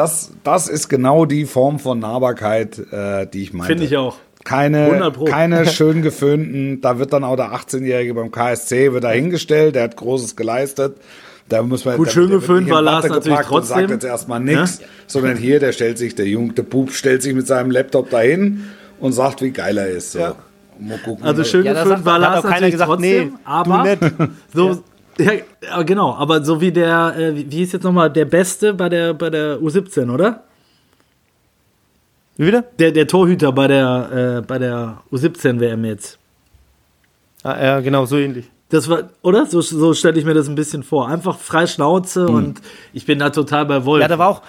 Speaker 1: das, das ist genau die Form von Nahbarkeit, äh, die ich meine.
Speaker 2: Finde ich auch.
Speaker 1: Keine,
Speaker 2: 100 Pro.
Speaker 1: keine schön geföhnten, da wird dann auch der 18-Jährige beim KSC wird da hingestellt, der hat Großes geleistet. Da muss man,
Speaker 2: Gut,
Speaker 1: da-
Speaker 2: schön
Speaker 1: der wird
Speaker 2: geföhnt war Lars natürlich
Speaker 1: gepackt und sagt
Speaker 2: trotzdem.
Speaker 1: jetzt erstmal nichts, sondern hier, der stellt sich, der Junge, der Bub stellt sich mit seinem Laptop dahin und sagt, wie geil er ist. So.
Speaker 4: Ja.
Speaker 1: Mal gucken,
Speaker 2: Also schön
Speaker 4: Ja, sagt-
Speaker 2: war
Speaker 4: hat
Speaker 2: Lars
Speaker 4: auch keiner
Speaker 2: natürlich
Speaker 4: gesagt,
Speaker 2: trotzdem,
Speaker 4: nee,
Speaker 2: aber
Speaker 4: du nicht.
Speaker 2: so ja. genau, aber so wie der, äh, wie hieß jetzt nochmal der Beste bei der bei der U17, oder?
Speaker 4: Wie wieder?
Speaker 2: Der, der Torhüter bei der äh, bei der U17 WM jetzt.
Speaker 4: Ah, ja, genau, so ähnlich.
Speaker 2: Das war, oder? So, so stelle ich mir das ein bisschen vor. Einfach frei Schnauze
Speaker 1: Hm.
Speaker 2: und ich bin da total bei Wolf.
Speaker 4: Ja, da war auch,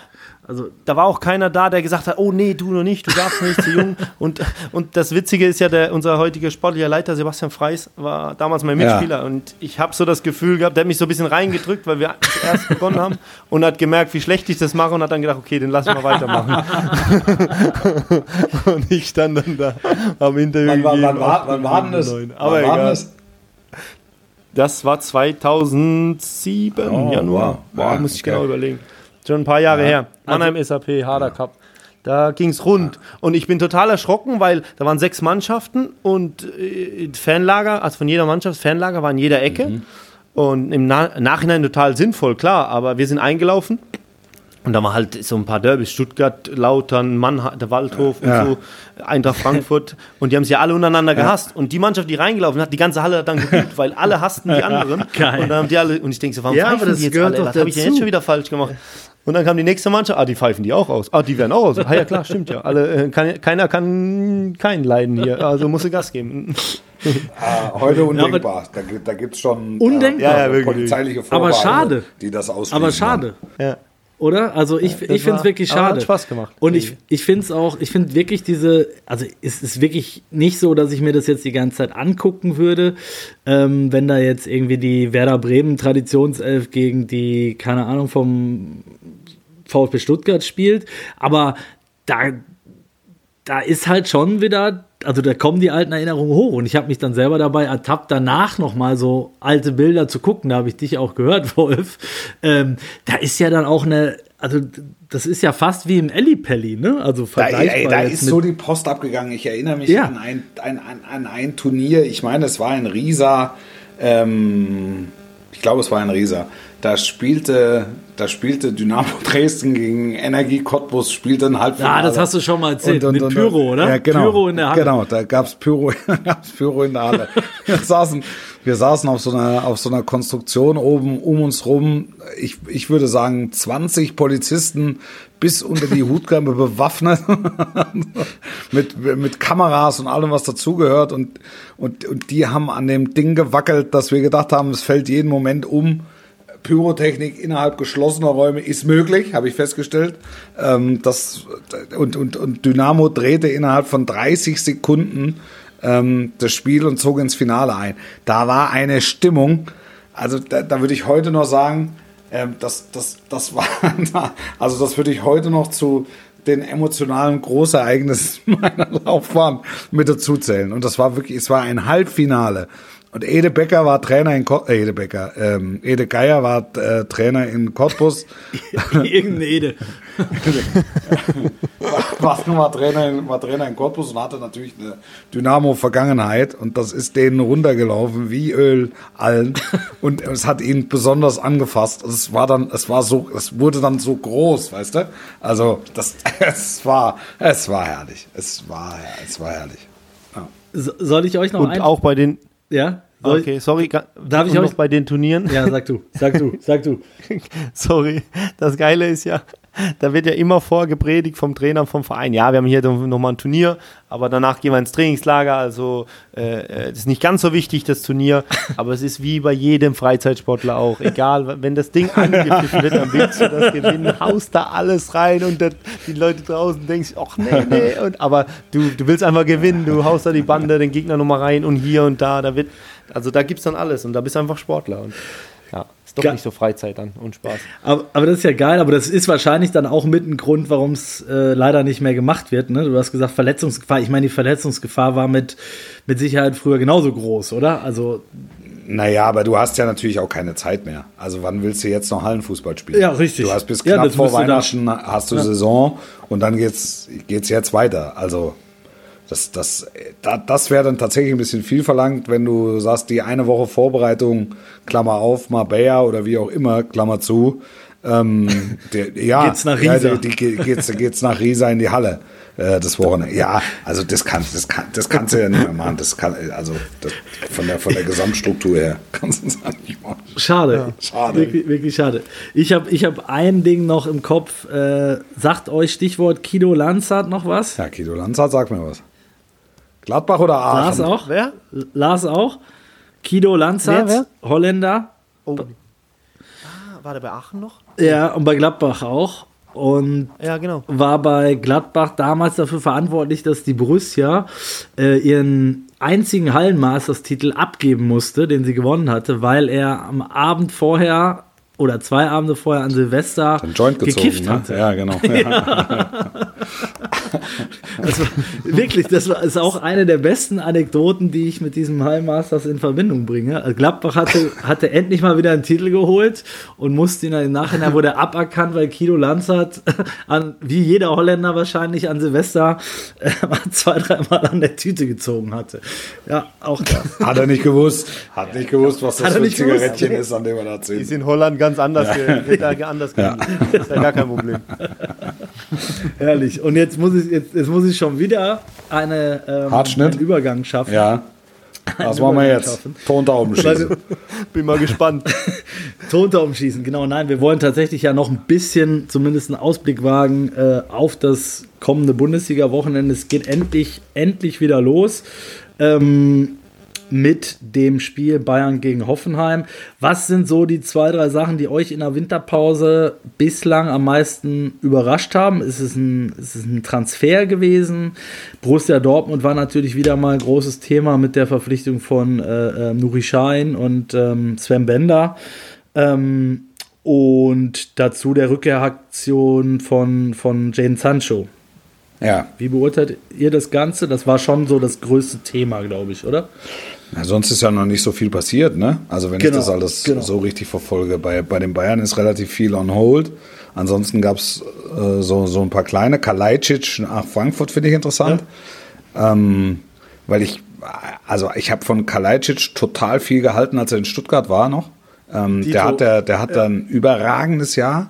Speaker 2: Also
Speaker 4: da war auch keiner da, der gesagt hat, oh nee, du noch nicht, du darfst nicht, zu jung. Und, und das Witzige ist ja, der, unser heutiger sportlicher Leiter, Sebastian Freis, war damals mein Mitspieler.
Speaker 1: Ja.
Speaker 4: Und ich habe so das Gefühl gehabt, der hat mich so ein bisschen reingedrückt, weil wir erst begonnen haben und hat gemerkt, wie schlecht ich das mache und hat dann gedacht, okay, den lassen wir weitermachen. und ich stand dann da am Interview.
Speaker 1: Wann, wann, wann, war, wann war denn das? Wann
Speaker 4: Aber
Speaker 1: war denn
Speaker 4: egal.
Speaker 1: das?
Speaker 4: Das war 2007,
Speaker 1: Oh,
Speaker 4: Januar.
Speaker 1: wow.
Speaker 4: Boah,
Speaker 1: Ja,
Speaker 4: muss ich
Speaker 1: okay.
Speaker 4: genau überlegen. Schon ein paar Jahre
Speaker 1: Ja.
Speaker 4: her. Mannheim SAP, Harder Cup. Da ging es rund. Und ich bin total erschrocken, weil da waren sechs Mannschaften und äh, Fanlager, also von jeder Mannschaft, Fanlager war in jeder Ecke.
Speaker 1: Mhm.
Speaker 4: Und im Na Nachhinein total sinnvoll, klar. Aber wir sind eingelaufen. Und da war halt so ein paar Derbys, Stuttgart, Lautern, Mannheim, der Waldhof und
Speaker 1: Ja.
Speaker 4: so, Eintracht Frankfurt. Und die haben sich ja alle untereinander gehasst. Und die Mannschaft, die reingelaufen hat, die ganze Halle hat dann geübt, weil alle hassten die anderen.
Speaker 2: Geil.
Speaker 4: Und dann haben die alle, und ich denke so, warum
Speaker 2: Ja, aber das
Speaker 4: die jetzt
Speaker 2: gehört
Speaker 4: alle? Was habe ich denn jetzt schon wieder falsch gemacht? Und dann kam die nächste Mannschaft, ah, die pfeifen die auch aus. Ah, die werden auch aus. Ah ja, klar, stimmt ja. Alle, äh, kann, keiner kann keinen leiden hier, also musst du Gas geben.
Speaker 1: Ah, heute undenkbar. da gibt gibt's schon äh,
Speaker 2: Undenkbar?
Speaker 4: Ja, ja, wirklich.
Speaker 1: polizeiliche
Speaker 2: Aber
Speaker 1: Vorbehalte,
Speaker 2: schade.
Speaker 1: die das ausschließen.
Speaker 2: Aber schade.
Speaker 4: Ja.
Speaker 2: Oder? Also ich, ich finde es wirklich
Speaker 4: aber hat
Speaker 2: schade.
Speaker 4: Spaß gemacht.
Speaker 2: Und ich, ich finde es auch, ich finde wirklich diese, also es ist wirklich nicht so, dass ich mir das jetzt die ganze Zeit angucken würde, ähm, wenn da jetzt irgendwie die Werder Bremen Traditionself gegen die, keine Ahnung, vom VfB Stuttgart spielt. Aber da, da ist halt schon wieder, also da kommen die alten Erinnerungen hoch und ich habe mich dann selber dabei ertappt, danach nochmal so alte Bilder zu gucken, da habe ich dich auch gehört, Wolf. Ähm, da ist ja dann auch eine, also das ist ja fast wie im Ellipelli, ne? Also
Speaker 1: Da,
Speaker 2: vergleichbar
Speaker 1: ey, da ist so die Post abgegangen. Ich erinnere mich
Speaker 2: Ja.
Speaker 1: an, ein, ein, an, an ein Turnier. Ich meine, es war ein Riesa. Ähm, ich glaube, es war ein Riesa. Da spielte, da spielte Dynamo Dresden gegen Energie Cottbus, spielte ein Halbfinale.
Speaker 2: Ja, das hast du schon mal erzählt, mit Pyro, oder?
Speaker 1: Ja, genau.
Speaker 2: Pyro in der Halle.
Speaker 1: Genau, da gab's Pyro, gab's Pyro in der Halle. Wir saßen, wir saßen auf so einer, auf so einer Konstruktion oben um uns rum. Ich, ich würde sagen, 20 Polizisten bis unter die Hutkrempe bewaffnet. mit, mit Kameras und allem, was dazugehört. Und, und, und die haben an dem Ding gewackelt, dass wir gedacht haben, es fällt jeden Moment um. Pyrotechnik innerhalb geschlossener Räume ist möglich, habe ich festgestellt. Ähm, das, und, und, und Dynamo drehte innerhalb von 30 Sekunden ähm, das Spiel und zog ins Finale ein. Da war eine Stimmung, also da, da würde ich heute noch sagen, ähm, das, das, das war, also das würde ich heute noch zu den emotionalen Großereignissen meiner Laufbahn mit dazu zählen. Und das war wirklich, es war ein Halbfinale. Und Ede Becker war Trainer in Cottbus, äh, Ede Becker, ähm, Ede Geier war äh, Trainer in Cottbus.
Speaker 2: Irgendeine Ede.
Speaker 1: war, war, Trainer in, war Trainer in Cottbus und hatte natürlich eine Dynamo-Vergangenheit und das ist denen runtergelaufen wie Öl allen und es hat ihn besonders angefasst. Es war dann, es war so, es wurde dann so groß, weißt du? Also das, es war, es war herrlich. Es war, es war herrlich. Ja.
Speaker 2: So- Soll ich euch noch
Speaker 4: Und
Speaker 2: ein...
Speaker 4: auch bei den,
Speaker 2: ja? Soll
Speaker 4: okay, sorry,
Speaker 2: Darf ich euch-
Speaker 4: noch bei den Turnieren?
Speaker 2: Ja, sag du, sag du, sag du.
Speaker 4: Sorry, das Geile ist ja, da wird ja immer vorgepredigt vom Trainer vom Verein, ja, wir haben hier nochmal ein Turnier, aber danach gehen wir ins Trainingslager, also äh, äh, ist nicht ganz so wichtig, das Turnier, aber es ist wie bei jedem Freizeitsportler auch, egal, wenn das Ding angepfiffen wird, dann willst du das gewinnen, haust da alles rein und die Leute draußen denken sich, ach nee, nee, und, aber du, du willst einfach gewinnen, du haust da die Bande, den Gegner nochmal rein und hier und da, da wird, also da gibt's dann alles. Und da bist du einfach Sportler. Und ja, ist doch
Speaker 2: Ge-
Speaker 4: nicht so Freizeit dann und Spaß.
Speaker 2: Aber, aber das ist ja geil, aber das ist wahrscheinlich dann auch mit ein Grund, warum es äh, leider nicht mehr gemacht wird. Ne? Du hast gesagt, Verletzungsgefahr. Ich meine, die Verletzungsgefahr war mit, mit Sicherheit früher genauso groß, oder? Also,
Speaker 1: Naja, aber du hast ja natürlich auch keine Zeit mehr. Also wann willst du jetzt noch Hallenfußball spielen?
Speaker 2: Ja, richtig.
Speaker 1: Du hast bis
Speaker 2: Ja,
Speaker 1: knapp
Speaker 2: das
Speaker 1: vor
Speaker 2: müsste da-
Speaker 1: Weihnachten hast du Saison und dann geht's geht's jetzt weiter. Also das, das, da- das wäre dann tatsächlich ein bisschen viel verlangt, wenn du sagst, die eine Woche Vorbereitung, Klammer auf, Marbella oder wie auch immer, Klammer zu. Ähm, der, ja,
Speaker 2: Geht's nach
Speaker 1: ja,
Speaker 2: Riesa.
Speaker 1: die, die, ge- geht's, geht's nach Riesa in die Halle äh, das Wochenende. Ja, also das kannst, das, kann, das kannst du ja nicht mehr machen. Das kann, also das, von, der, von der Gesamtstruktur her kannst du es nicht machen.
Speaker 2: schade.
Speaker 1: schade.
Speaker 2: Wirklich, wirklich schade. Ich habe ich hab ein Ding noch im Kopf. Äh, sagt euch Stichwort Kido Lanzart noch was?
Speaker 1: Ja, Guido Lanzart, sag mir was. Gladbach oder Aachen?
Speaker 2: Lars auch?
Speaker 4: Wer?
Speaker 2: Lars auch? Kido Lanzart,
Speaker 4: Wer,
Speaker 2: Holländer.
Speaker 4: Oh. Ah, war der bei Aachen noch?
Speaker 2: Ja, und bei Gladbach auch. und
Speaker 4: Ja, genau.
Speaker 2: war bei Gladbach damals dafür verantwortlich, dass die Borussia äh, ihren einzigen Hallenmasters-Titel abgeben musste, den sie gewonnen hatte, weil er am Abend vorher oder zwei Abende vorher an Silvester
Speaker 1: Ein Joint gezogen,
Speaker 2: gekifft
Speaker 1: ne?
Speaker 2: hatte.
Speaker 1: Ja, genau.
Speaker 2: Das war, wirklich, das war, ist auch eine der besten Anekdoten, die ich mit diesem Hallmasters in Verbindung bringe. Also Gladbach hatte, hatte endlich mal wieder einen Titel geholt und musste ihn dann im Nachhinein wurde er aberkannt, weil Kido Lanzert an, wie jeder Holländer wahrscheinlich an Silvester äh, zwei, dreimal an der Tüte gezogen hatte. Ja, auch das.
Speaker 1: Hat er nicht gewusst. Hat nicht gewusst, was das für ein
Speaker 2: nicht gewusst.
Speaker 1: Zigarettchen ist, an dem er da
Speaker 4: Die
Speaker 1: zieht.
Speaker 4: ist in Holland ganz anders, ge- wird da anders
Speaker 1: Ja.
Speaker 4: gehandelt. Das ist ja gar kein Problem.
Speaker 2: Herrlich. Und jetzt muss ich, jetzt, jetzt muss ich schon wieder eine, ähm, einen Übergang schaffen.
Speaker 1: Ja. Was machen wir jetzt?
Speaker 2: schaffen.
Speaker 1: Tontauben schießen.
Speaker 4: Bin mal gespannt.
Speaker 2: Tontauben schießen, genau. Nein, wir wollen tatsächlich ja noch ein bisschen, zumindest einen Ausblick wagen äh, auf das kommende Bundesliga-Wochenende. Es geht endlich, endlich wieder los. Ähm, mit dem Spiel Bayern gegen Hoffenheim. Was sind so die zwei, drei Sachen, die euch in der Winterpause bislang am meisten überrascht haben? Ist es ein, ist es ein Transfer gewesen? Borussia Dortmund war natürlich wieder mal ein großes Thema mit der Verpflichtung von äh, äh, Nuri Sahin und ähm, Sven Bender. Ähm, und dazu der Rückkehraktion von, von Jane Sancho.
Speaker 1: Ja.
Speaker 2: Wie beurteilt ihr das Ganze? Das war schon so das größte Thema, glaube ich, oder?
Speaker 1: Ja, sonst ist ja noch nicht so viel passiert, ne? Also wenn
Speaker 2: Genau,
Speaker 1: ich das alles
Speaker 2: genau.
Speaker 1: so richtig verfolge, bei, bei den Bayern ist relativ viel on hold. Ansonsten gab es äh, so, so ein paar kleine. Kalajdzic nach Frankfurt finde ich interessant. Ähm, weil ich, also ich habe von Kalajdzic total viel gehalten, als er in Stuttgart war noch. Ähm, der hat, der, der hat ein überragendes Jahr,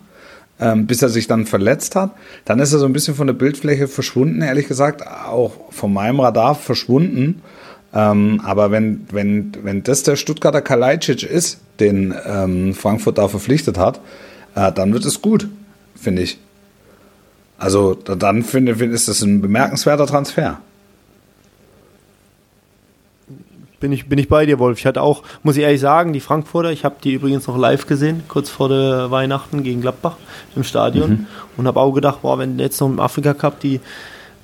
Speaker 1: ähm, bis er sich dann verletzt hat. Dann ist er so ein bisschen von der Bildfläche verschwunden, ehrlich gesagt, auch von meinem Radar verschwunden. Ähm, aber wenn, wenn, wenn das der Stuttgarter Kalajdzic ist, den ähm, Frankfurt da verpflichtet hat, äh, dann wird es gut, finde ich. Also da- dann finde finde- ist das ein bemerkenswerter Transfer.
Speaker 4: Bin ich, bin ich bei dir, Wolf. Ich hatte auch, muss ich ehrlich sagen, die Frankfurter, ich habe die übrigens noch live gesehen, kurz vor der Weihnachten gegen Gladbach im Stadion. Und habe auch gedacht, boah, wenn jetzt noch im Afrika Cup die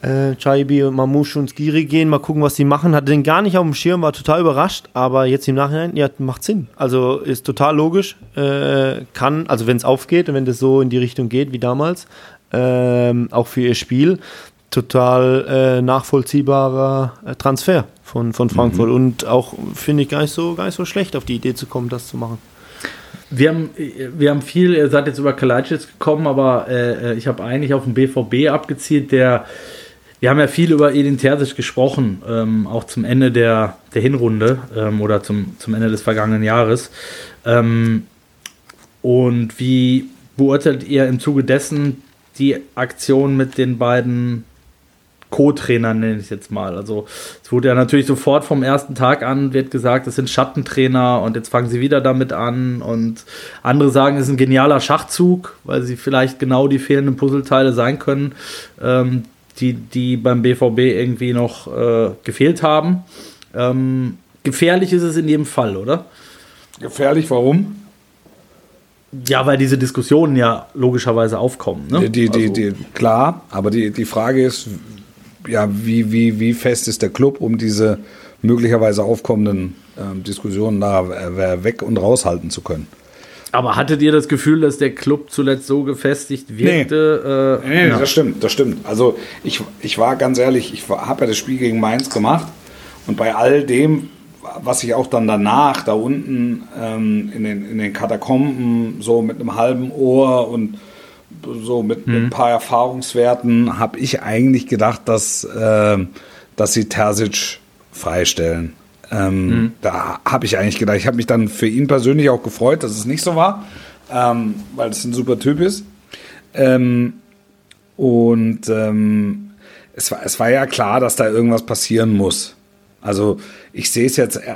Speaker 4: äh, Chaibi und Mamouche und Skiri gehen, mal gucken, was die machen. Hatte den gar nicht auf dem Schirm, war total überrascht, aber jetzt im Nachhinein, ja, macht Sinn. Also ist total logisch. Äh, kann, also wenn es aufgeht und wenn das so in die Richtung geht wie damals, ähm, auch für ihr Spiel, total äh, nachvollziehbarer äh, Transfer von, von Frankfurt und auch finde ich gar nicht so gar nicht so schlecht auf die Idee zu kommen, das zu machen.
Speaker 2: Wir haben, wir haben viel, ihr seid jetzt über Kalajdzic gekommen, aber äh, ich habe eigentlich auf den BVB abgezielt, der wir haben ja viel über Edin Terzic gesprochen, ähm, auch zum Ende der, der Hinrunde ähm, oder zum, zum Ende des vergangenen Jahres. Ähm, und wie beurteilt ihr im Zuge dessen die Aktion mit den beiden Co-Trainern, nenne ich jetzt mal. Also es wurde ja natürlich sofort vom ersten Tag an, wird gesagt, es sind Schattentrainer und jetzt fangen sie wieder damit an. Und andere sagen, es ist ein genialer Schachzug, weil sie vielleicht genau die fehlenden Puzzleteile sein können, ähm, die, die beim BVB irgendwie noch äh, gefehlt haben. Ähm, gefährlich ist es in jedem Fall, oder?
Speaker 1: Gefährlich, warum?
Speaker 2: Ja, weil diese Diskussionen ja logischerweise aufkommen. Ne?
Speaker 1: Die, die,
Speaker 2: Also-
Speaker 1: die, klar, aber die, die Frage ist, ja, wie, wie, wie fest ist der Club, um diese möglicherweise aufkommenden ähm, Diskussionen da äh, weg und raushalten zu können?
Speaker 2: Aber hattet ihr das Gefühl, dass der Club zuletzt so gefestigt wirkte? äh,
Speaker 1: Nee, das stimmt, das stimmt. Also ich, ich war ganz ehrlich, ich habe ja das Spiel gegen Mainz gemacht und bei all dem, was ich auch dann danach da unten ähm, in, den, in den Katakomben so mit einem halben Ohr und so mit, mit ein paar Erfahrungswerten habe ich eigentlich gedacht, dass, äh, dass sie Terzic freistellen. Ähm, Da habe ich eigentlich gedacht, ich habe mich dann für ihn persönlich auch gefreut, dass es nicht so war, ähm, weil es ein super Typ ist. Ähm, und ähm, es, war, es war ja klar, dass da irgendwas passieren muss. Also ich sehe es jetzt äh,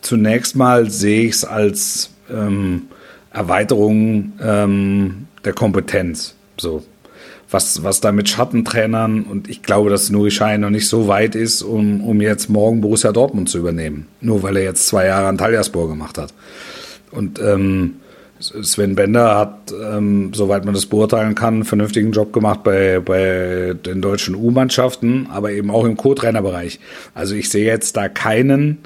Speaker 1: zunächst mal, sehe ich es als ähm, Erweiterung ähm, der Kompetenz. So. Was, was da mit Schattentrainern und ich glaube, dass Nuri Schein noch nicht so weit ist, um, um jetzt morgen Borussia Dortmund zu übernehmen. Nur weil er jetzt zwei Jahre an Taljaspor gemacht hat. Und ähm, Sven Bender hat, ähm, soweit man das beurteilen kann, einen vernünftigen Job gemacht bei, bei den deutschen U-Mannschaften, aber eben auch im Co-Trainerbereich. Also ich sehe jetzt da keinen,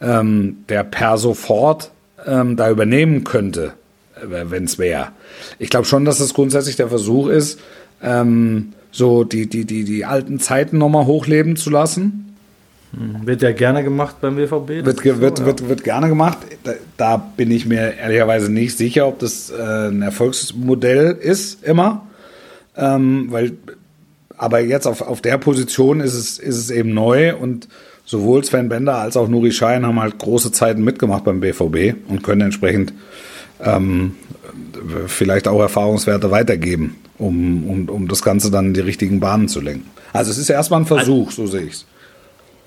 Speaker 1: ähm, der per sofort ähm, da übernehmen könnte, äh, wenn es wäre. Ich glaube schon, dass es grundsätzlich der Versuch ist, ähm, so die, die, die, die alten Zeiten nochmal hochleben zu lassen
Speaker 2: wird ja gerne gemacht beim BVB.
Speaker 1: Wird, so, wird, ja. wird, wird gerne gemacht. Da, da, bin ich mir ehrlicherweise nicht sicher, ob das äh, ein Erfolgsmodell ist, immer. Ähm, weil, aber jetzt auf, auf der Position ist es, ist es eben neu und sowohl Sven Bender als auch Nuri Schein haben halt große Zeiten mitgemacht beim BVB und können entsprechend ähm, vielleicht auch Erfahrungswerte weitergeben, um, um, um das Ganze dann in die richtigen Bahnen zu lenken. Also es ist erstmal ein Versuch, so sehe ich es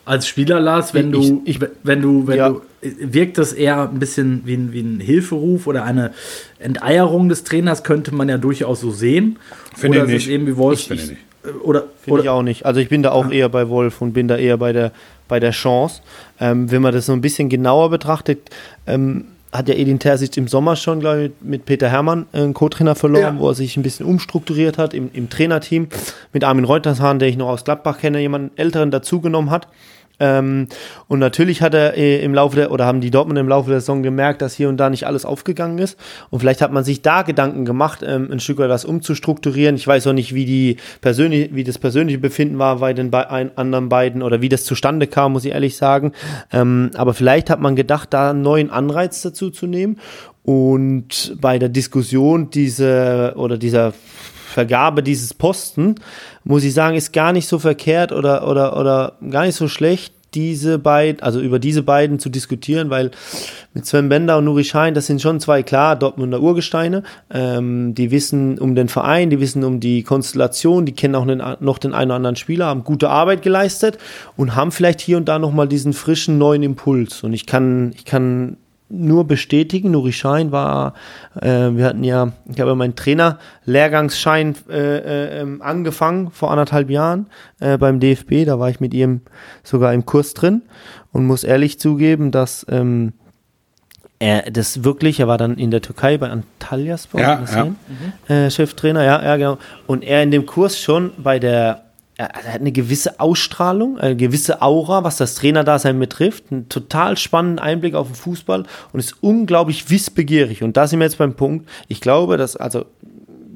Speaker 2: als Spieler, Lars, wenn du, ich, wenn du, wenn ja. du, wirkt das eher ein bisschen wie ein, wie ein Hilferuf oder eine Enteierung des Trainers, könnte man ja durchaus so sehen.
Speaker 1: Finde ich nicht.
Speaker 2: Eben wie Wolf,
Speaker 4: ich, finde ich nicht. Oder, finde oder, ich auch nicht. Also ich bin da auch ja. eher bei Wolf und bin da eher bei der, bei der Chance. Ähm, wenn man das so ein bisschen genauer betrachtet, ähm, hat ja Edin Terzic im Sommer schon, glaube ich, mit Peter Hermann einen Co-Trainer verloren, ja. wo er sich ein bisschen umstrukturiert hat im, im Trainerteam. Mit Armin Reutershahn, der ich noch aus Gladbach kenne, jemanden älteren dazugenommen hat. Ähm, und natürlich hat er äh, im Laufe der, oder haben die Dortmund im Laufe der Saison gemerkt, dass hier und da nicht alles aufgegangen ist. Und vielleicht hat man sich da Gedanken gemacht, ähm, ein Stück weit das umzustrukturieren. Ich weiß auch nicht, wie die persönlich, wie das persönliche Befinden war bei den be anderen beiden oder wie das zustande kam, muss ich ehrlich sagen. Ähm, aber vielleicht hat man gedacht, da einen neuen Anreiz dazu zu nehmen. Und bei der Diskussion diese oder dieser Vergabe dieses Posten, muss ich sagen, ist gar nicht so verkehrt oder, oder, oder gar nicht so schlecht, diese beiden, also über diese beiden zu diskutieren, weil mit Sven Bender und Nuri Schein, das sind schon zwei klar Dortmunder Urgesteine. Ähm, die wissen um den Verein, die wissen um die Konstellation, die kennen auch den, noch den einen oder anderen Spieler, haben gute Arbeit geleistet und haben vielleicht hier und da nochmal diesen frischen neuen Impuls. Und ich kann, ich kann nur bestätigen. Nuri Schein war, äh, wir hatten ja, ich habe meinen Trainer-Lehrgangsschein äh, äh, ähm, angefangen vor anderthalb Jahren äh, beim DFB. Da war ich mit ihm sogar im Kurs drin und muss ehrlich zugeben, dass ähm, er das wirklich, er war dann in der Türkei bei Antalyaspor,
Speaker 1: ja, ja.
Speaker 4: Äh, Cheftrainer, ja, ja, genau. Und er in dem Kurs schon bei der er hat eine gewisse Ausstrahlung, eine gewisse Aura, was das Trainerdasein betrifft. Einen total spannenden Einblick auf den Fußball und ist unglaublich wissbegierig. Und da sind wir jetzt beim Punkt. Ich glaube, dass, also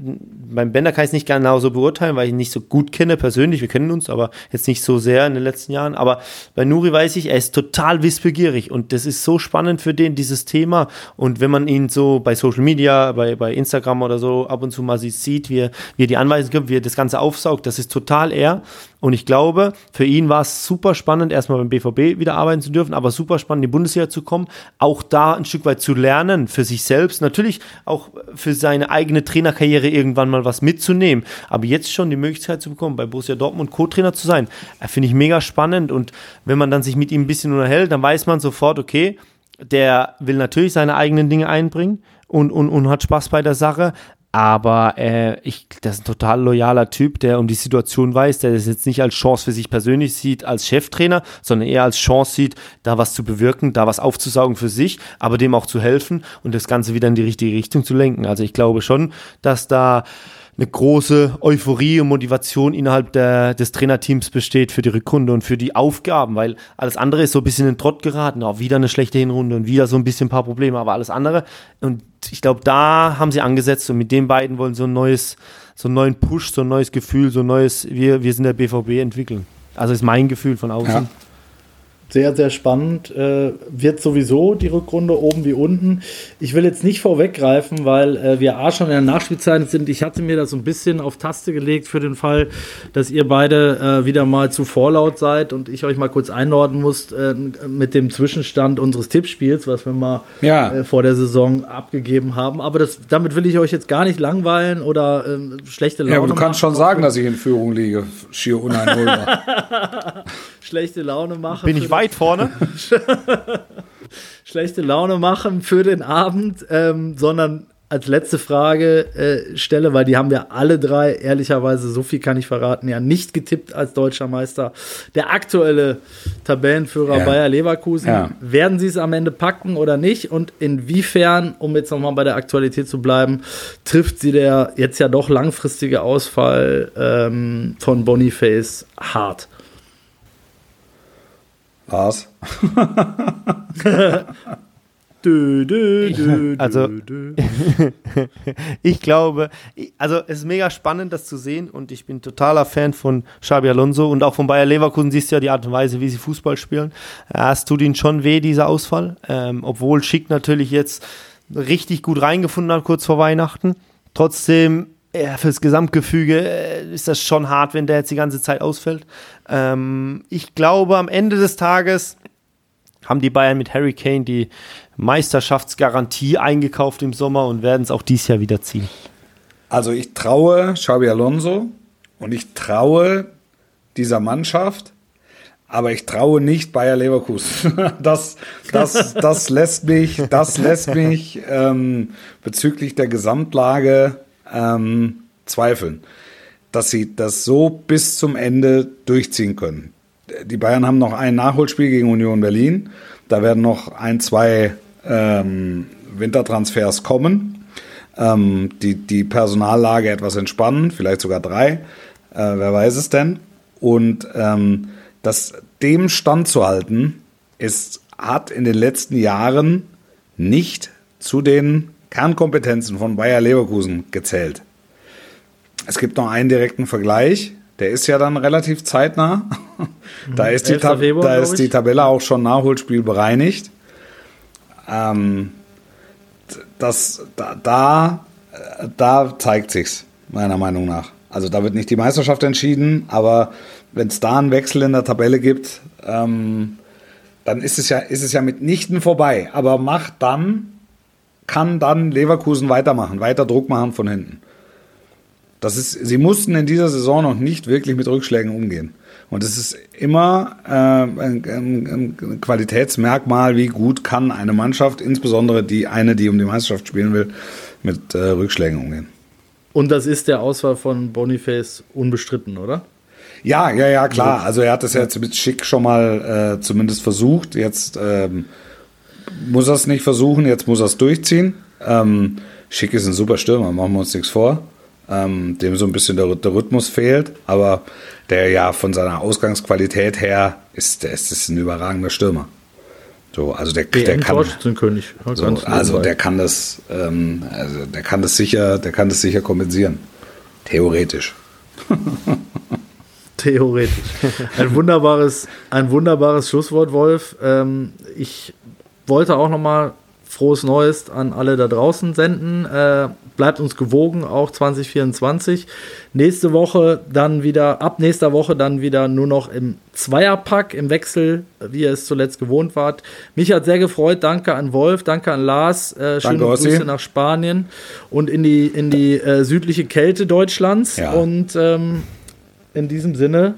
Speaker 4: beim Bender kann ich es nicht genau so beurteilen, weil ich ihn nicht so gut kenne persönlich. Wir kennen uns, aber jetzt nicht so sehr in den letzten Jahren. Aber bei Nuri weiß ich, er ist total wissbegierig und das ist so spannend für den, dieses Thema. Und wenn man ihn so bei Social Media, bei, bei Instagram oder so ab und zu mal sieht, wie er, wie er die Anweisungen gibt, wie er das Ganze aufsaugt, das ist total er. Und ich glaube, für ihn war es super spannend, erstmal beim BVB wieder arbeiten zu dürfen, aber super spannend, in die Bundesliga zu kommen, auch da ein Stück weit zu lernen für sich selbst, natürlich auch für seine eigene Trainerkarriere irgendwann mal was mitzunehmen. Aber jetzt schon die Möglichkeit zu bekommen, bei Borussia Dortmund Co-Trainer zu sein, äh, finde ich mega spannend. Und wenn man dann sich mit ihm ein bisschen unterhält, dann weiß man sofort, okay, der will natürlich seine eigenen Dinge einbringen und, und, und hat Spaß bei der Sache, aber äh, ich, das ist ein total loyaler Typ, der um die Situation weiß, der das jetzt nicht als Chance für sich persönlich sieht als Cheftrainer, sondern eher als Chance sieht, da was zu bewirken, da was aufzusaugen für sich, aber dem auch zu helfen und das Ganze wieder in die richtige Richtung zu lenken. Also ich glaube schon, dass da eine große Euphorie und Motivation innerhalb der, des Trainerteams besteht für die Rückrunde und für die Aufgaben, weil alles andere ist so ein bisschen in den Trott geraten. Auch wieder eine schlechte Hinrunde und wieder so ein bisschen ein paar Probleme, aber alles andere. Und ich glaube, da haben sie angesetzt und mit den beiden wollen so ein neues, so einen neuen Push, so ein neues Gefühl, so ein neues, wir, wir sind der BVB entwickeln. Also ist mein Gefühl von außen. Ja
Speaker 2: sehr, sehr spannend. Äh, wird sowieso die Rückrunde oben wie unten. Ich will jetzt nicht vorweggreifen, weil äh, wir A schon in der Nachspielzeit sind. Ich hatte mir das so ein bisschen auf Taste gelegt für den Fall, dass ihr beide äh, wieder mal zu vorlaut seid und ich euch mal kurz einordnen muss äh, mit dem Zwischenstand unseres Tippspiels, was wir mal ja. Äh, vor der Saison abgegeben haben. Aber das, damit will ich euch jetzt gar nicht langweilen oder ähm, schlechte Laune
Speaker 1: Ja, aber du kannst schon sagen, dass ich in Führung liege. Schier uneinholbar.
Speaker 2: schlechte Laune machen.
Speaker 4: Bin ich weit vorne?
Speaker 2: schlechte Laune machen für den Abend, ähm, sondern als letzte Frage äh, stelle, weil die haben wir alle drei, ehrlicherweise, so viel kann ich verraten, ja nicht getippt als deutscher Meister. Der aktuelle Tabellenführer
Speaker 1: Ja.
Speaker 2: Bayer Leverkusen,
Speaker 1: Ja.
Speaker 2: werden sie es am Ende packen oder nicht? Und inwiefern, um jetzt nochmal bei der Aktualität zu bleiben, trifft sie der jetzt ja doch langfristige Ausfall ähm, von Boniface hart?
Speaker 1: Lars?
Speaker 2: Dö, dö, dö,
Speaker 4: Also-. Ich glaube, also es ist mega spannend, das zu sehen und ich bin totaler Fan von Xabi Alonso und auch von Bayer Leverkusen siehst du ja die Art und Weise, wie sie Fußball spielen. Es tut ihnen schon weh, dieser Ausfall, ähm, obwohl Schick natürlich jetzt richtig gut reingefunden hat, kurz vor Weihnachten. Trotzdem, ja, fürs Gesamtgefüge äh, ist das schon hart, wenn der jetzt die ganze Zeit ausfällt. Ähm, ich glaube, am Ende des Tages haben die Bayern mit Harry Kane die Meisterschaftsgarantie eingekauft im Sommer und werden es auch dieses Jahr wieder ziehen.
Speaker 1: Also ich traue Xabi Alonso und ich traue dieser Mannschaft, aber ich traue nicht Bayer Leverkusen. Das, das, das lässt mich, das lässt mich ähm, bezüglich der Gesamtlage ähm, zweifeln, dass sie das so bis zum Ende durchziehen können. Die Bayern haben noch ein Nachholspiel gegen Union Berlin. Da werden noch ein, zwei ähm, Wintertransfers kommen ähm, die, die Personallage etwas entspannen, vielleicht sogar drei, äh, wer weiß es denn. Und ähm, das dem standzuhalten, ist, hat in den letzten Jahren nicht zu den Kernkompetenzen von Bayer Leverkusen gezählt. Es gibt noch einen direkten Vergleich, der ist ja dann relativ zeitnah. da ist, die,
Speaker 2: 11.
Speaker 1: Tab
Speaker 2: Februar,
Speaker 1: da ist die Tabelle auch schon Nachholspiel bereinigt. Ähm, das, da, da, äh, da zeigt sich's, meiner Meinung nach. Also da wird nicht die Meisterschaft entschieden, aber wenn es da einen Wechsel in der Tabelle gibt, ähm, dann ist es ja, ist es ja mitnichten vorbei. Aber macht dann, kann dann Leverkusen weitermachen, weiter Druck machen von hinten. Das ist, sie mussten in dieser Saison noch nicht wirklich mit Rückschlägen umgehen. Und es ist immer äh, ein, ein, ein Qualitätsmerkmal, wie gut kann eine Mannschaft, insbesondere die eine, die um die Meisterschaft spielen will, mit äh, Rückschlägen umgehen.
Speaker 2: Und das ist der Auswahl von Boniface unbestritten, oder?
Speaker 1: Ja, ja, ja, klar. Also er hat es jetzt mit Schick schon mal äh, zumindest versucht. Jetzt ähm, muss er es nicht versuchen, jetzt muss er es durchziehen. Ähm, Schick ist ein super Stürmer, machen wir uns nichts vor. Ähm, dem so ein bisschen der, der Rhythmus fehlt, aber der ja von seiner Ausgangsqualität her ist, der ist, ist ein überragender Stürmer. So, also der, der kann.
Speaker 2: Ja,
Speaker 1: so, also der kann das, ähm, also der kann das sicher, der kann das sicher kompensieren. Theoretisch.
Speaker 2: Theoretisch. Ein wunderbares, ein wunderbares Schlusswort, Wolf. Ähm, ich wollte auch noch mal frohes Neues an alle da draußen senden. Äh, bleibt uns gewogen, auch 2024. Nächste Woche dann wieder, ab nächster Woche dann wieder nur noch im Zweierpack, im Wechsel, wie ihr es zuletzt gewohnt wart. Mich hat sehr gefreut. Danke an Wolf, danke an Lars. Äh, schöne
Speaker 1: Danke, Ossi.
Speaker 2: Grüße nach Spanien und in die, in die äh, südliche Kälte Deutschlands.
Speaker 1: Ja.
Speaker 2: Und ähm, in diesem Sinne,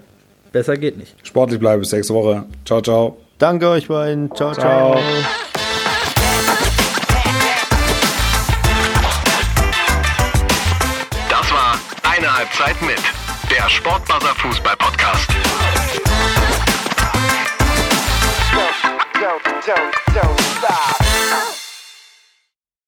Speaker 2: besser geht nicht.
Speaker 1: Sportlich bleiben bis nächste Woche. Ciao, ciao.
Speaker 4: Danke euch beiden. Ciao, ciao.
Speaker 3: Das war eine Halbzeit mit der Sportbuzzer Fußball Podcast.